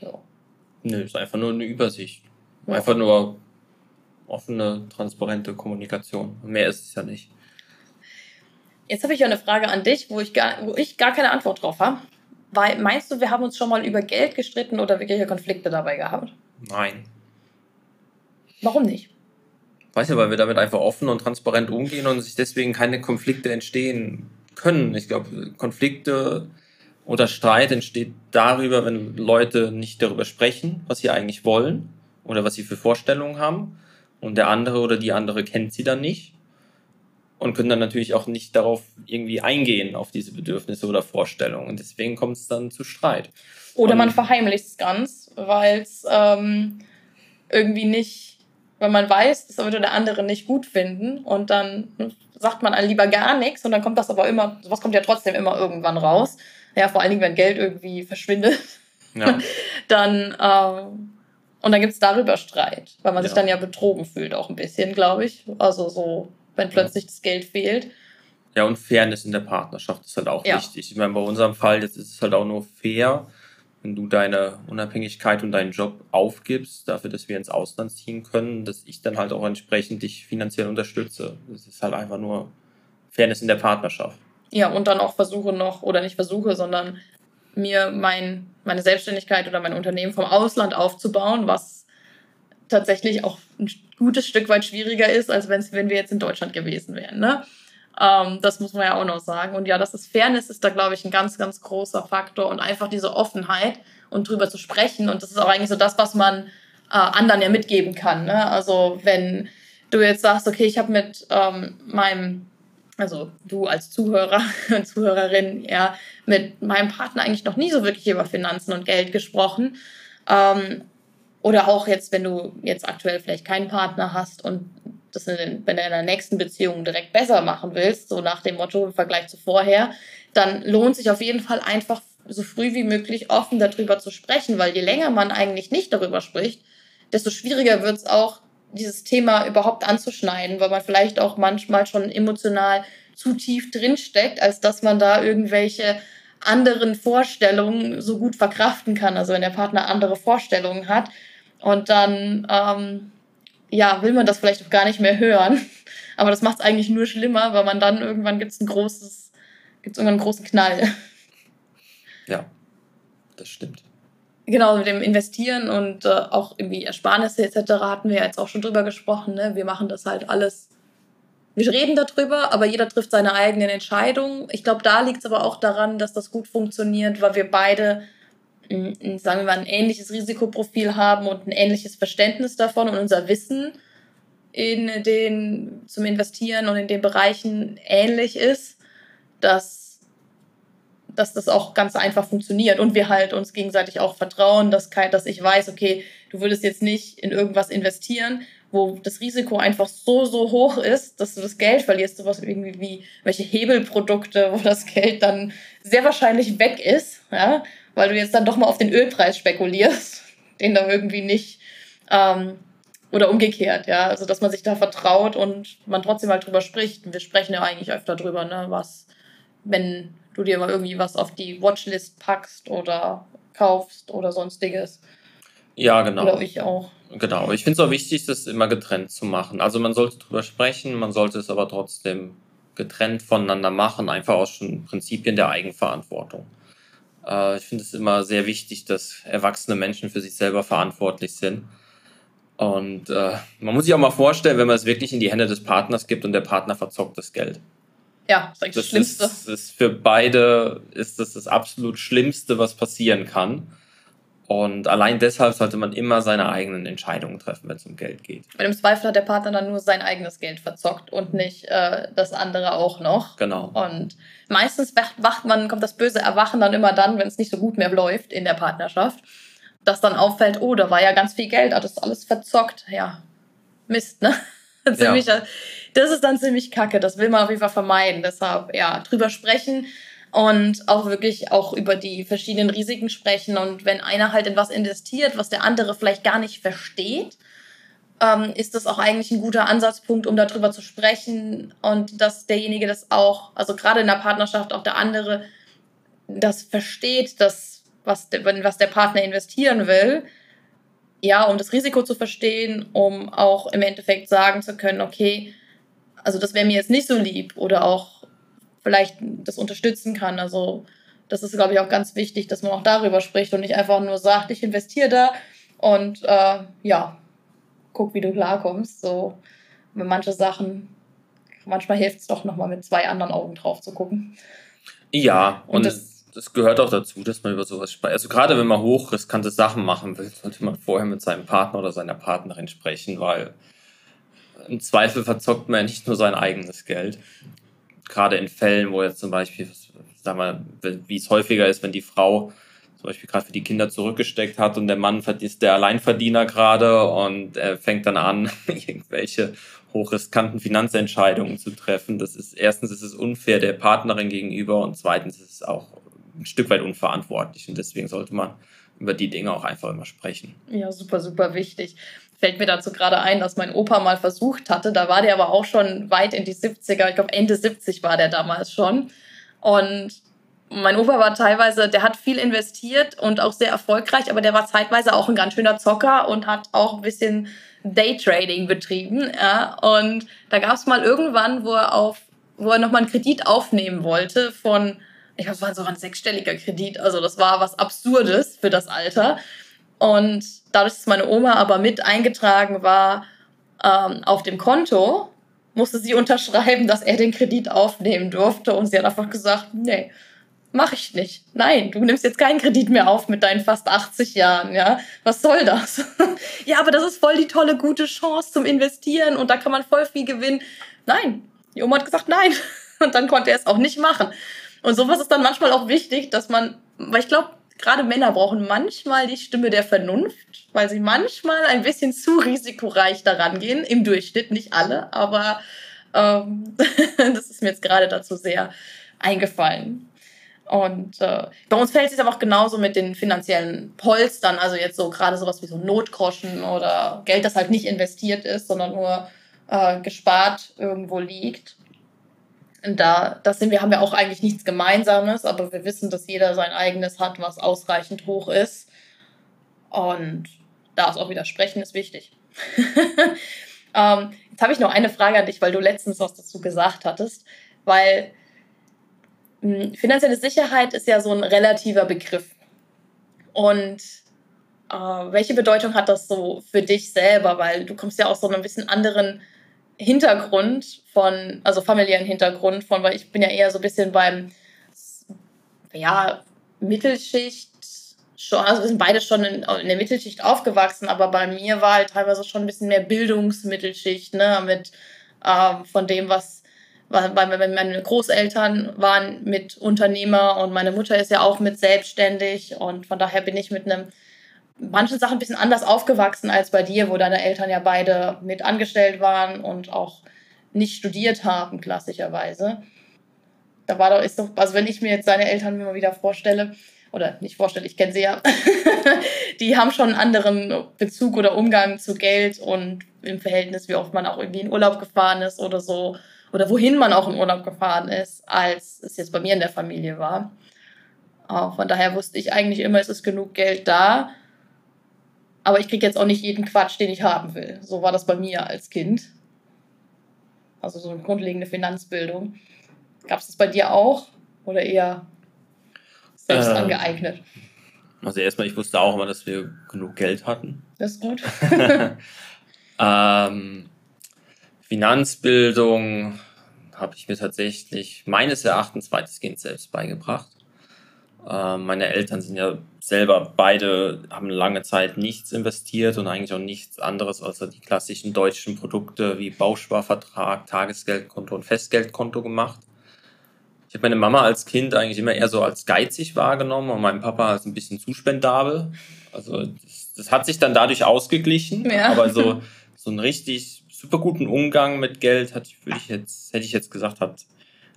Ja. Nö, ist einfach nur eine Übersicht. Ja. Einfach nur offene, transparente Kommunikation. Mehr ist es ja nicht. Jetzt habe ich ja eine Frage an dich, wo ich gar, wo ich gar keine Antwort drauf habe. Weil, meinst du, wir haben uns schon mal über Geld gestritten oder wirkliche Konflikte dabei gehabt? Nein. Warum nicht? Weiß ja, weil wir damit einfach offen und transparent umgehen und sich deswegen keine Konflikte entstehen können. Ich glaube, Konflikte oder Streit entsteht darüber, wenn Leute nicht darüber sprechen, was sie eigentlich wollen oder was sie für Vorstellungen haben und der andere oder die andere kennt sie dann nicht und können dann natürlich auch nicht darauf irgendwie eingehen, auf diese Bedürfnisse oder Vorstellungen. Und deswegen kommt es dann zu Streit. Oder und man verheimlicht es ganz, weil es ähm, irgendwie nicht, weil man weiß, das würde der andere nicht gut finden und dann sagt man lieber gar nichts und dann kommt das aber immer, sowas kommt ja trotzdem immer irgendwann raus. Ja, vor allen Dingen, wenn Geld irgendwie verschwindet. Ja. dann ähm, und dann gibt es darüber Streit, weil man ja. sich dann ja betrogen fühlt, auch ein bisschen, glaube ich. Also so, wenn plötzlich ja. das Geld fehlt. Ja, und Fairness in der Partnerschaft ist halt auch wichtig. Ich meine, bei unserem Fall jetzt ist es halt auch nur fair, wenn du deine Unabhängigkeit und deinen Job aufgibst, dafür, dass wir ins Ausland ziehen können, dass ich dann halt auch entsprechend dich finanziell unterstütze. Das ist halt einfach nur Fairness in der Partnerschaft. Ja, und dann auch versuche noch, oder nicht versuche, sondern mir mein, meine Selbstständigkeit oder mein Unternehmen vom Ausland aufzubauen, was tatsächlich auch ein gutes Stück weit schwieriger ist, als wenn wir jetzt in Deutschland gewesen wären. Ne? Ähm, das muss man ja auch noch sagen. Und ja, das ist Fairness ist da, glaube ich, ein ganz, ganz großer Faktor und einfach diese Offenheit und drüber zu sprechen. Und das ist auch eigentlich so das, was man äh, anderen ja mitgeben kann. Ne? Also wenn du jetzt sagst, okay, ich habe mit ähm, meinem also du als Zuhörer und Zuhörerin, ja, mit meinem Partner eigentlich noch nie so wirklich über Finanzen und Geld gesprochen. Ähm, oder auch jetzt, wenn du jetzt aktuell vielleicht keinen Partner hast und das in, den, in deiner nächsten Beziehung direkt besser machen willst, so nach dem Motto im Vergleich zu vorher, dann lohnt sich auf jeden Fall einfach so früh wie möglich offen darüber zu sprechen, weil je länger man eigentlich nicht darüber spricht, desto schwieriger wird es auch, dieses Thema überhaupt anzuschneiden, weil man vielleicht auch manchmal schon emotional zu tief drinsteckt, als dass man da irgendwelche anderen Vorstellungen so gut verkraften kann. Also wenn der Partner andere Vorstellungen hat und dann ähm, ja will man das vielleicht auch gar nicht mehr hören. Aber das macht es eigentlich nur schlimmer, weil man dann irgendwann gibt es ein großes, gibt irgendwann einen großen Knall. Ja, das stimmt. Genau, mit dem Investieren und äh, auch irgendwie Ersparnisse etc. hatten wir ja jetzt auch schon drüber gesprochen. Ne? Wir machen das halt alles. Wir reden darüber, aber jeder trifft seine eigenen Entscheidungen. Ich glaube, da liegt es aber auch daran, dass das gut funktioniert, weil wir beide, ein, sagen wir mal, ein ähnliches Risikoprofil haben und ein ähnliches Verständnis davon und unser Wissen in den, zum Investieren und in den Bereichen ähnlich ist, dass dass das auch ganz einfach funktioniert und wir halt uns gegenseitig auch vertrauen, dass, dass ich weiß, okay, du würdest jetzt nicht in irgendwas investieren, wo das Risiko einfach so, so hoch ist, dass du das Geld verlierst, sowas irgendwie wie welche Hebelprodukte, wo das Geld dann sehr wahrscheinlich weg ist, ja, weil du jetzt dann doch mal auf den Ölpreis spekulierst, den da irgendwie nicht, ähm, oder umgekehrt, ja, also dass man sich da vertraut und man trotzdem halt drüber spricht. Und wir sprechen ja eigentlich öfter drüber, ne, was, wenn du dir mal irgendwie was auf die Watchlist packst oder kaufst oder sonstiges. Ja, genau. Glaube ich auch. Genau. Ich finde es auch wichtig, das immer getrennt zu machen. Also man sollte drüber sprechen, man sollte es aber trotzdem getrennt voneinander machen, einfach aus schon Prinzipien der Eigenverantwortung. Äh, ich finde es immer sehr wichtig, dass erwachsene Menschen für sich selber verantwortlich sind. Und äh, man muss sich auch mal vorstellen, wenn man es wirklich in die Hände des Partners gibt und der Partner verzockt das Geld. Ja, das ist eigentlich das, das Schlimmste. Ist, ist für beide ist das das absolut Schlimmste, was passieren kann. Und allein deshalb sollte man immer seine eigenen Entscheidungen treffen, wenn es um Geld geht. Weil im Zweifel hat der Partner dann nur sein eigenes Geld verzockt und nicht äh, das andere auch noch. Genau. Und meistens wacht man, kommt das böse Erwachen dann immer dann, wenn es nicht so gut mehr läuft in der Partnerschaft, dass dann auffällt, oh, da war ja ganz viel Geld, hat das alles verzockt. Ja, Mist, ne? ziemlich, ja. Das ist dann ziemlich kacke. Das will man auf jeden Fall vermeiden. Deshalb, ja, drüber sprechen und auch wirklich auch über die verschiedenen Risiken sprechen. Und wenn einer halt in was investiert, was der andere vielleicht gar nicht versteht, ähm, ist das auch eigentlich ein guter Ansatzpunkt, um darüber zu sprechen und dass derjenige das auch, also gerade in der Partnerschaft auch der andere, das versteht, dass was der, was der Partner investieren will, ja, um das Risiko zu verstehen, um auch im Endeffekt sagen zu können, okay, also das wäre mir jetzt nicht so lieb oder auch vielleicht das unterstützen kann. Also das ist, glaube ich, auch ganz wichtig, dass man auch darüber spricht und nicht einfach nur sagt, ich investiere da und äh, ja, guck, wie du klarkommst. So, mit manche Sachen, manchmal hilft es doch nochmal mit zwei anderen Augen drauf zu gucken. Ja, und, und das, das, gehört auch dazu, dass man über sowas spricht. Also gerade wenn man hochriskante Sachen machen will, sollte man vorher mit seinem Partner oder seiner Partnerin sprechen, weil im Zweifel verzockt man ja nicht nur sein eigenes Geld gerade in Fällen, wo jetzt zum Beispiel, sag mal, wie es häufiger ist, wenn die Frau zum Beispiel gerade für die Kinder zurückgesteckt hat und der Mann ist der Alleinverdiener gerade und er fängt dann an, irgendwelche hochriskanten Finanzentscheidungen zu treffen. Das ist erstens ist es unfair der Partnerin gegenüber und zweitens ist es auch ein Stück weit unverantwortlich und deswegen sollte man über die Dinge auch einfach immer sprechen. Ja, super, super wichtig fällt mir dazu gerade ein, dass mein Opa mal versucht hatte. Da war der aber auch schon weit in die 70er. Ich glaube, Ende 70 war der damals schon. Und mein Opa war teilweise, der hat viel investiert und auch sehr erfolgreich, aber der war zeitweise auch ein ganz schöner Zocker und hat auch ein bisschen Daytrading betrieben. Ja. Und da gab es mal irgendwann, wo er auf, wo er nochmal einen Kredit aufnehmen wollte von, ich glaube, es war so ein sechsstelliger Kredit. Also das war was Absurdes für das Alter. Und dadurch, dass meine Oma aber mit eingetragen war ähm, auf dem Konto, musste sie unterschreiben, dass er den Kredit aufnehmen durfte. Und sie hat einfach gesagt, nee, mach ich nicht. Nein, du nimmst jetzt keinen Kredit mehr auf mit deinen fast 80 Jahren, ja. Was soll das? ja, aber das ist voll die tolle, gute Chance zum Investieren und da kann man voll viel gewinnen. Nein, die Oma hat gesagt, nein. Und dann konnte er es auch nicht machen. Und sowas ist dann manchmal auch wichtig, dass man, weil ich glaube, gerade Männer brauchen manchmal die Stimme der Vernunft, weil sie manchmal ein bisschen zu risikoreich daran gehen, im Durchschnitt, nicht alle, aber ähm, das ist mir jetzt gerade dazu sehr eingefallen. Und äh, bei uns fällt es aber auch genauso mit den finanziellen Polstern, also jetzt so gerade sowas wie so Notgroschen oder Geld, das halt nicht investiert ist, sondern nur äh, gespart irgendwo liegt da, das sind wir, haben ja auch eigentlich nichts Gemeinsames, aber wir wissen, dass jeder sein eigenes hat, was ausreichend hoch ist. Und da ist auch widersprechen ist wichtig. ähm, jetzt habe ich noch eine Frage an dich, weil du letztens was dazu gesagt hattest, weil mh, hm, finanzielle Sicherheit ist ja so ein relativer Begriff. Und äh, welche Bedeutung hat das so für dich selber? Weil du kommst ja aus so einem bisschen anderen Hintergrund von, also familiären Hintergrund von, weil ich bin ja eher so ein bisschen beim, ja, Mittelschicht schon, also wir sind beide schon in, in, der Mittelschicht aufgewachsen, aber bei mir war halt teilweise schon ein bisschen mehr Bildungsmittelschicht, ne, mit ähm, von dem, was, weil meine Großeltern waren mit Unternehmer und meine Mutter ist ja auch mit selbstständig und von daher bin ich mit einem manchen Sachen ein bisschen anders aufgewachsen als bei dir, wo deine Eltern ja beide mit angestellt waren und auch nicht studiert haben, klassischerweise. Da war doch, ist doch, also wenn ich mir jetzt deine Eltern immer wieder vorstelle, oder nicht vorstelle, ich kenne sie ja, die haben schon einen anderen Bezug oder Umgang zu Geld und im Verhältnis, wie oft man auch irgendwie in Urlaub gefahren ist oder so, oder wohin man auch in Urlaub gefahren ist, als es jetzt bei mir in der Familie war. Von daher wusste ich eigentlich immer, es ist genug Geld da aber ich kriege jetzt auch nicht jeden Quatsch, den ich haben will. So war das bei mir als Kind. Also so eine grundlegende Finanzbildung. Gab es das bei dir auch oder eher selbst ähm, angeeignet? Also erstmal, ich wusste auch immer, dass wir genug Geld hatten. Das ist gut. ähm, Finanzbildung habe ich mir tatsächlich meines Erachtens weitestgehend selbst beigebracht. Ähm, meine Eltern sind ja selber beide, haben lange Zeit nichts investiert und eigentlich auch nichts anderes als die klassischen deutschen Produkte wie Bausparvertrag, Tagesgeldkonto und Festgeldkonto gemacht. Ich habe meine Mama als Kind eigentlich immer eher so als geizig wahrgenommen und meinen Papa als ein bisschen zu spendabel. Also das, das hat sich dann dadurch ausgeglichen, ja. aber so, so einen richtig super guten Umgang mit Geld hatte ich, würde ich jetzt, hätte ich jetzt gesagt, hat,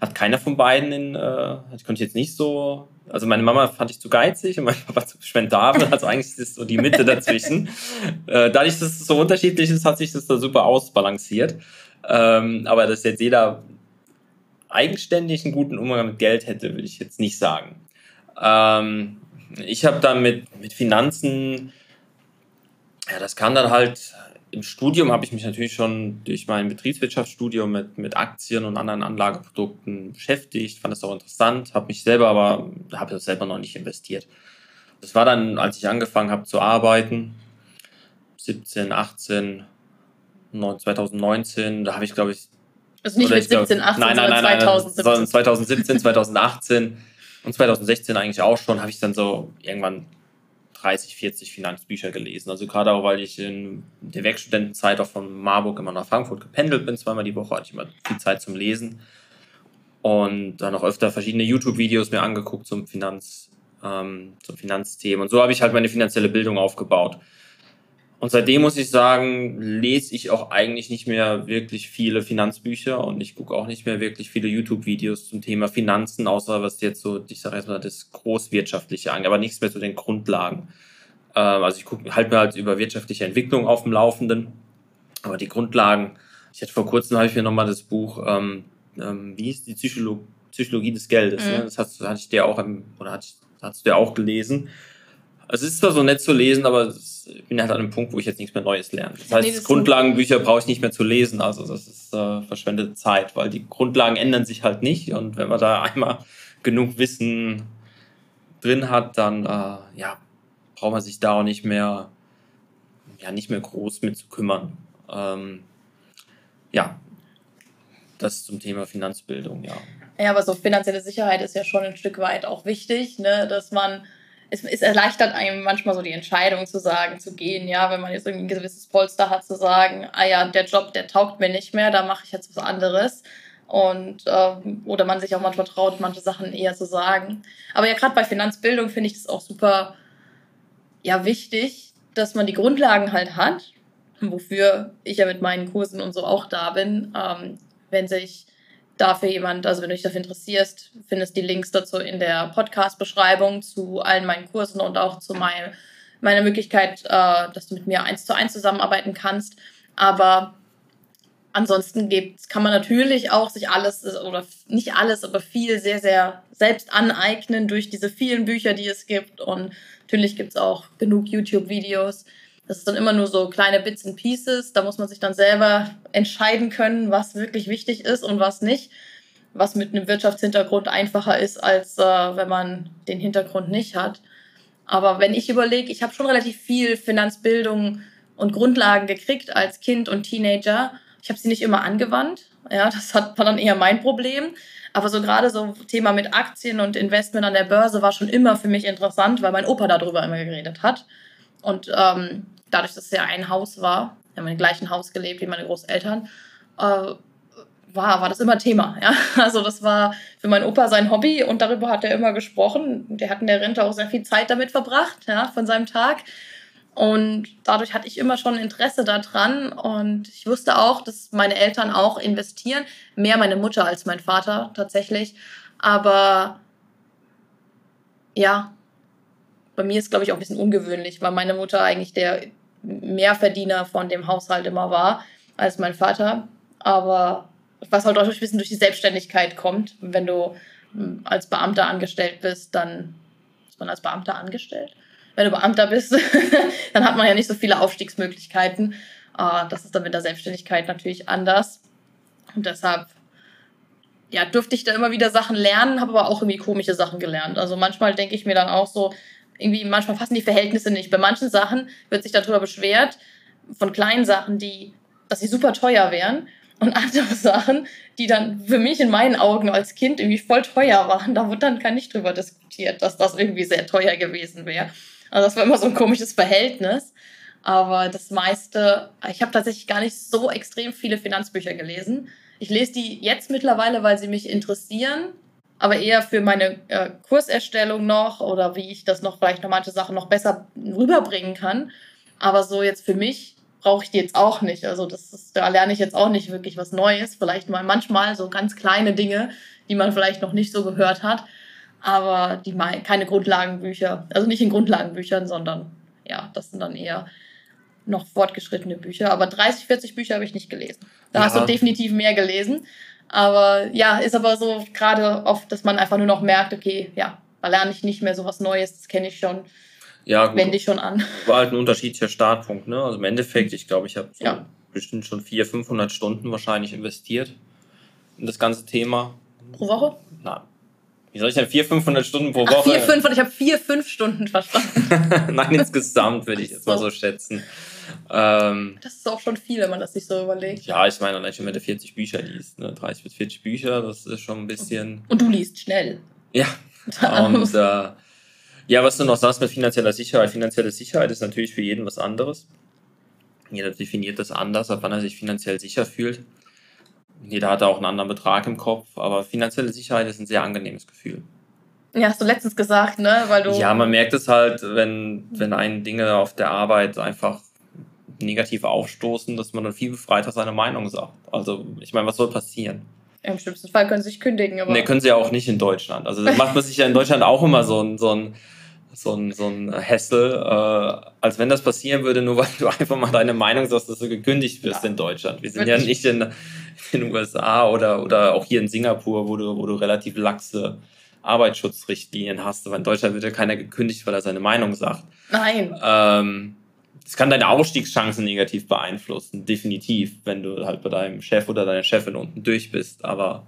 hat keiner von beiden in, äh, ich konnte jetzt nicht so, also meine Mama fand ich zu geizig und mein Papa zu spendabel, also eigentlich ist es so die Mitte dazwischen. äh, dadurch, dass es so unterschiedlich ist, hat sich das da super ausbalanciert. Ähm, aber dass jetzt jeder eigenständig einen guten Umgang mit Geld hätte, würde ich jetzt nicht sagen. Ähm, ich habe dann mit, mit Finanzen, ja, das kann dann halt, im Studium habe ich mich natürlich schon durch mein Betriebswirtschaftsstudium mit, mit Aktien und anderen Anlageprodukten beschäftigt, fand das auch interessant, habe mich selber aber, habe das selber noch nicht investiert. Das war dann, als ich angefangen habe zu arbeiten, 17, 18, 2019, da habe ich, glaube ich, also nicht mit 17, 18, nein, nein, nein, 2017. Nein, 2017, 2018 und 2016 eigentlich auch schon, habe ich dann so irgendwann 30, 40 Finanzbücher gelesen. Also gerade auch, weil ich in der Werkstudentenzeit auch von Marburg immer nach Frankfurt gependelt bin, zweimal die Woche, hatte ich immer viel Zeit zum Lesen. Und dann auch öfter verschiedene YouTube-Videos mir angeguckt zum Finanz, ähm, zum Finanzthemen. Und so habe ich halt meine finanzielle Bildung aufgebaut. Und seitdem muss ich sagen, lese ich auch eigentlich nicht mehr wirklich viele Finanzbücher und ich gucke auch nicht mehr wirklich viele YouTube-Videos zum Thema Finanzen, außer was jetzt so, ich sage erstmal, das Großwirtschaftliche angeht, aber nichts mehr zu den Grundlagen. Ähm, also ich gucke halt mir halt über wirtschaftliche Entwicklung auf dem Laufenden, aber die Grundlagen, ich hatte vor kurzem, habe ich mir nochmal das Buch, ähm, ähm, wie hieß die Psycholo Psychologie des Geldes, mhm. ne? das hast, hatte ich dir auch, im, oder hast, hast du dir auch gelesen. Also es ist zwar so nett zu lesen, aber ich bin halt an einem Punkt, wo ich jetzt nichts mehr Neues lerne. Das heißt, nee, das Grundlagenbücher brauche ich nicht mehr zu lesen. Also das ist äh, verschwendete Zeit, weil die Grundlagen ändern sich halt nicht. Und wenn man da einmal genug Wissen drin hat, dann äh, ja, braucht man sich da auch nicht mehr, ja, nicht mehr groß mit zu kümmern. Ähm, ja, das zum Thema Finanzbildung, ja. Ja, aber so finanzielle Sicherheit ist ja schon ein Stück weit auch wichtig, ne? dass man es, es erleichtert einem manchmal so die Entscheidung zu sagen, zu gehen, ja, wenn man jetzt irgendwie ein gewisses Polster hat, zu sagen, ah ja, der Job, der taugt mir nicht mehr, da mache ich jetzt was anderes. Und ähm, oder man sich auch manchmal traut, manche Sachen eher zu sagen. Aber ja, gerade bei Finanzbildung finde ich das auch super ja, wichtig, dass man die Grundlagen halt hat, wofür ich ja mit meinen Kursen und so auch da bin. Ähm, wenn sich dafür jemand, also wenn du dich dafür interessierst, findest die Links dazu in der Podcast-Beschreibung zu allen meinen Kursen und auch zu mein, meiner Möglichkeit, äh, dass du mit mir eins zu eins zusammenarbeiten kannst. Aber ansonsten gibt's, kann man natürlich auch sich alles oder nicht alles, aber viel sehr, sehr selbst aneignen durch diese vielen Bücher, die es gibt. Und natürlich gibt's auch genug YouTube-Videos das ist dann immer nur so kleine Bits and Pieces. Da muss man sich dann selber entscheiden können, was wirklich wichtig ist und was nicht. Was mit einem Wirtschaftshintergrund einfacher ist, als äh, wenn man den Hintergrund nicht hat. Aber wenn ich überlege, ich habe schon relativ viel Finanzbildung und Grundlagen gekriegt als Kind und Teenager. Ich habe sie nicht immer angewandt. Ja, das hat, war dann eher mein Problem. Aber so gerade so Thema mit Aktien und Investment an der Börse war schon immer für mich interessant, weil mein Opa darüber immer geredet hat. Und ähm, dadurch, dass es ja ein Haus war, wir haben im gleichen Haus gelebt wie meine Großeltern, äh, war, war das immer Thema. Ja? Also das war für meinen Opa sein Hobby und darüber hat er immer gesprochen. Der hat in der Rente auch sehr viel Zeit damit verbracht, ja, von seinem Tag. Und dadurch hatte ich immer schon Interesse daran und ich wusste auch, dass meine Eltern auch investieren. Mehr meine Mutter als mein Vater tatsächlich. Aber ja, bei mir ist, glaube ich, auch ein bisschen ungewöhnlich, weil meine Mutter eigentlich der Mehrverdiener von dem Haushalt immer war als mein Vater. Aber was halt auch ein bisschen durch die Selbstständigkeit kommt, wenn du hm, als Beamter angestellt bist, dann ist man als Beamter angestellt. wenn du Beamter bist, dann hat man ja nicht so viele Aufstiegsmöglichkeiten. Uh, das ist dann mit der Selbstständigkeit natürlich anders. Und deshalb ja, durfte ich da immer wieder Sachen lernen, habe aber auch irgendwie komische Sachen gelernt. Also manchmal denke ich mir dann auch so, irgendwie manchmal passen die Verhältnisse nicht. Bei manchen Sachen wird sich darüber beschwert, von kleinen Sachen, die, dass sie super teuer wären. Und andere Sachen, die dann für mich in meinen Augen als Kind irgendwie voll teuer waren, da wird dann gar nicht drüber diskutiert, dass das irgendwie sehr teuer gewesen wäre. Also das war immer so ein komisches Verhältnis. Aber das meiste, ich habe tatsächlich gar nicht so extrem viele Finanzbücher gelesen. Ich lese die jetzt mittlerweile, weil sie mich interessieren, aber eher für meine äh, Kurserstellung noch oder wie ich das noch vielleicht noch manche Sachen noch besser rüberbringen kann. Aber so jetzt für mich brauche ich die jetzt auch nicht. Also das ist, da lerne ich jetzt auch nicht wirklich was Neues. Vielleicht mal manchmal so ganz kleine Dinge, die man vielleicht noch nicht so gehört hat. Aber die keine Grundlagenbücher. Also nicht in Grundlagenbüchern, sondern ja, das sind dann eher noch fortgeschrittene Bücher. Aber 30, 40 Bücher habe ich nicht gelesen. Da ja. hast du definitiv mehr gelesen. Aber ja, ist aber so gerade oft, dass man einfach nur noch merkt, okay, ja, da lerne ich nicht mehr so was Neues, das kenne ich schon. Ja, gut. wende ich schon an. War halt ein unterschiedlicher Startpunkt. Ne? Also im Endeffekt, ich glaube, ich habe so ja. bestimmt schon 400, 500 Stunden wahrscheinlich investiert in das ganze Thema. Pro Woche? Na, wie soll ich denn 400, 500 Stunden pro Woche? Ach, 4, 5, ich habe 4, 5 Stunden verstanden. Nein, insgesamt würde ich jetzt mal so schätzen. Ähm, das ist auch schon viel, wenn man das sich so überlegt. Ja, ich meine, allein schon, wenn du 40 Bücher liest, ne? 30 bis 40 Bücher, das ist schon ein bisschen. Und du liest schnell. Ja. Und äh, ja, was du noch sagst mit finanzieller Sicherheit. Finanzielle Sicherheit ist natürlich für jeden was anderes. Jeder definiert das anders, ab wann er sich finanziell sicher fühlt. Jeder hat auch einen anderen Betrag im Kopf, aber finanzielle Sicherheit ist ein sehr angenehmes Gefühl. Ja, hast du letztens gesagt, ne? Weil du ja, man merkt es halt, wenn, wenn einen Dinge auf der Arbeit einfach negativ aufstoßen, dass man dann viel befreiter seine Meinung sagt. Also, ich meine, was soll passieren? Im schlimmsten Fall können sie sich kündigen. Aber ne, können sie ja auch nicht in Deutschland. Also, das macht man sich ja in Deutschland auch immer so ein, so ein, so ein, so ein Hassel, äh, als wenn das passieren würde, nur weil du einfach mal deine Meinung sagst, dass du gekündigt wirst ja. in Deutschland. Wir sind ja nicht in, in den USA oder, oder auch hier in Singapur, wo du, wo du relativ laxe Arbeitsschutzrichtlinien hast. Aber in Deutschland wird ja keiner gekündigt, weil er seine Meinung sagt. Nein. Ähm, das kann deine Ausstiegschancen negativ beeinflussen, definitiv, wenn du halt bei deinem Chef oder deiner Chefin unten durch bist, aber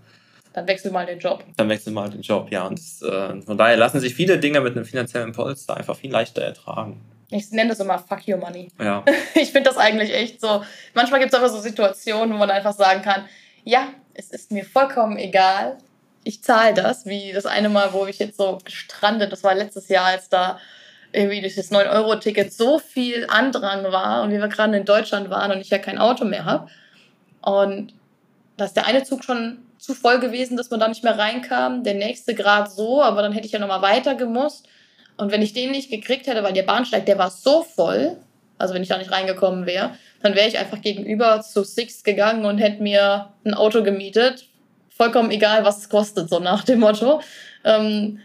dann wechsel mal den Job. Dann wechsel mal den Job, ja. Und das, äh, von daher lassen sich viele Dinge mit einem finanziellen Polster einfach viel leichter ertragen. Ich nenne das immer Fuck Your Money. Ja. Ich finde das eigentlich echt so. Manchmal gibt es einfach so Situationen, wo man einfach sagen kann, ja, es ist mir vollkommen egal. Ich zahle das, wie das eine Mal, wo ich jetzt so gestrandet, das war letztes Jahr, als da irgendwie durch das 9-Euro-Ticket so viel Andrang war und wir gerade in Deutschland waren und ich ja kein Auto mehr habe. Und da ist der eine Zug schon zu voll gewesen, dass man da nicht mehr reinkam. Der nächste gerade so, aber dann hätte ich ja nochmal weiter gemusst. Und wenn ich den nicht gekriegt hätte, weil der Bahnsteig, der war so voll, also wenn ich da nicht reingekommen wäre, dann wäre ich einfach gegenüber zu Six gegangen und hätte mir ein Auto gemietet. Vollkommen egal, was es kostet, so nach dem Motto. Ähm,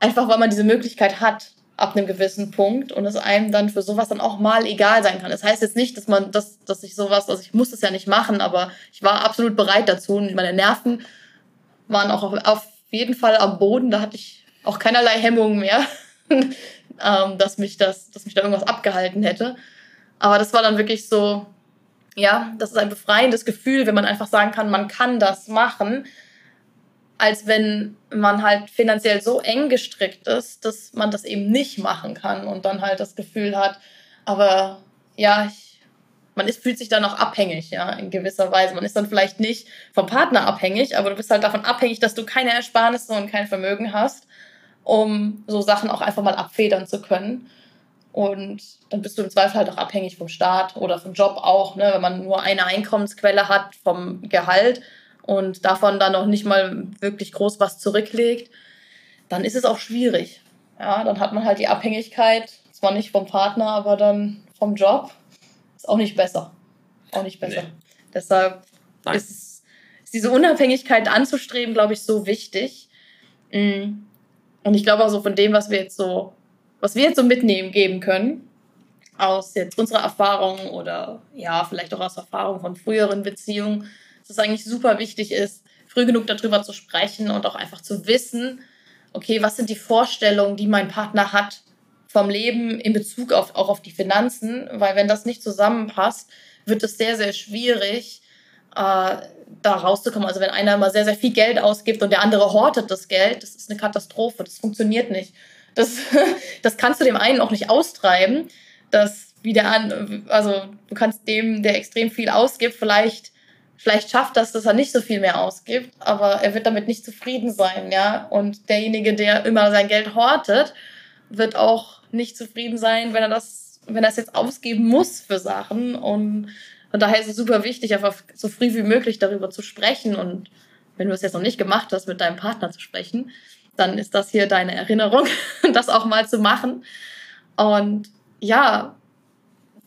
einfach weil man diese Möglichkeit hat ab einem gewissen Punkt und es einem dann für sowas dann auch mal egal sein kann. Das heißt jetzt nicht, dass man, dass, dass ich sowas, also ich muss das ja nicht machen, aber ich war absolut bereit dazu und meine Nerven waren auch auf, auf jeden Fall am Boden. Da hatte ich auch keinerlei Hemmungen mehr, ähm, dass mich das, dass mich da irgendwas abgehalten hätte. Aber das war dann wirklich so, ja, das ist ein befreiendes Gefühl, wenn man einfach sagen kann, man kann das machen als wenn man halt finanziell so eng gestrickt ist, dass man das eben nicht machen kann und dann halt das Gefühl hat, aber ja, ich, man ist, fühlt sich dann auch abhängig, ja, in gewisser Weise. Man ist dann vielleicht nicht vom Partner abhängig, aber du bist halt davon abhängig, dass du keine Ersparnisse und kein Vermögen hast, um so Sachen auch einfach mal abfedern zu können. Und dann bist du im Zweifel halt auch abhängig vom Staat oder vom Job auch, ne? wenn man nur eine Einkommensquelle hat vom Gehalt und davon dann noch nicht mal wirklich groß was zurücklegt, dann ist es auch schwierig. Ja, dann hat man halt die Abhängigkeit, zwar nicht vom Partner, aber dann vom Job. Ist auch nicht besser. Auch nicht besser. Nee. Deshalb ist, ist, diese Unabhängigkeit anzustreben, glaube ich, so wichtig. Mm. Und ich glaube auch so von dem, was wir jetzt so, was wir jetzt so mitnehmen geben können, aus jetzt unserer Erfahrung oder ja, vielleicht auch aus Erfahrung von früheren Beziehungen, dass es eigentlich super wichtig ist, früh genug darüber zu sprechen und auch einfach zu wissen, okay, was sind die Vorstellungen, die mein Partner hat vom Leben in Bezug auf, auch auf die Finanzen, weil wenn das nicht zusammenpasst, wird es sehr, sehr schwierig, äh, da rauszukommen. Also wenn einer immer sehr, sehr viel Geld ausgibt und der andere hortet das Geld, das ist eine Katastrophe, das funktioniert nicht. Das, das kannst du dem einen auch nicht austreiben, dass wieder an, also du kannst dem, der extrem viel ausgibt, vielleicht, vielleicht schafft das, dass er nicht so viel mehr ausgibt, aber er wird damit nicht zufrieden sein, ja. Und derjenige, der immer sein Geld hortet, wird auch nicht zufrieden sein, wenn er das, wenn er es jetzt ausgeben muss für Sachen. Und von daher ist es super wichtig, einfach so früh wie möglich darüber zu sprechen. Und wenn du es jetzt noch nicht gemacht hast, mit deinem Partner zu sprechen, dann ist das hier deine Erinnerung, das auch mal zu machen. Und ja,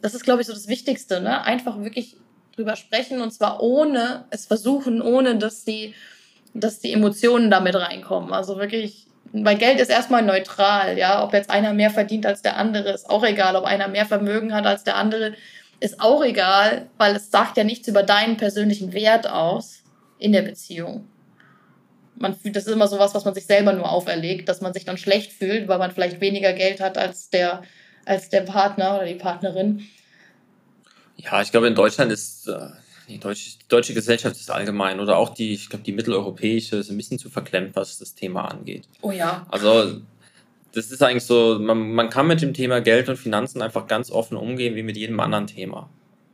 das ist, glaube ich, so das Wichtigste, ne? Einfach wirklich drüber sprechen und zwar ohne es versuchen, ohne dass die, dass die Emotionen damit reinkommen. Also wirklich weil Geld ist erstmal neutral, ja. Ob jetzt einer mehr verdient als der andere, ist auch egal. Ob einer mehr Vermögen hat als der andere, ist auch egal, weil es sagt ja nichts über deinen persönlichen Wert aus in der Beziehung. Man fühlt, das ist immer so was, was man sich selber nur auferlegt, dass man sich dann schlecht fühlt, weil man vielleicht weniger Geld hat als der, als der Partner oder die Partnerin. Ja, ich glaube, in Deutschland ist äh, die deutsche, die deutsche Gesellschaft ist allgemein oder auch die, ich glaube, die mitteleuropäische ist ein bisschen zu verklemmt, was das Thema angeht. Oh ja. Also, das ist eigentlich so, man, man kann mit dem Thema Geld und Finanzen einfach ganz offen umgehen, wie mit jedem anderen Thema.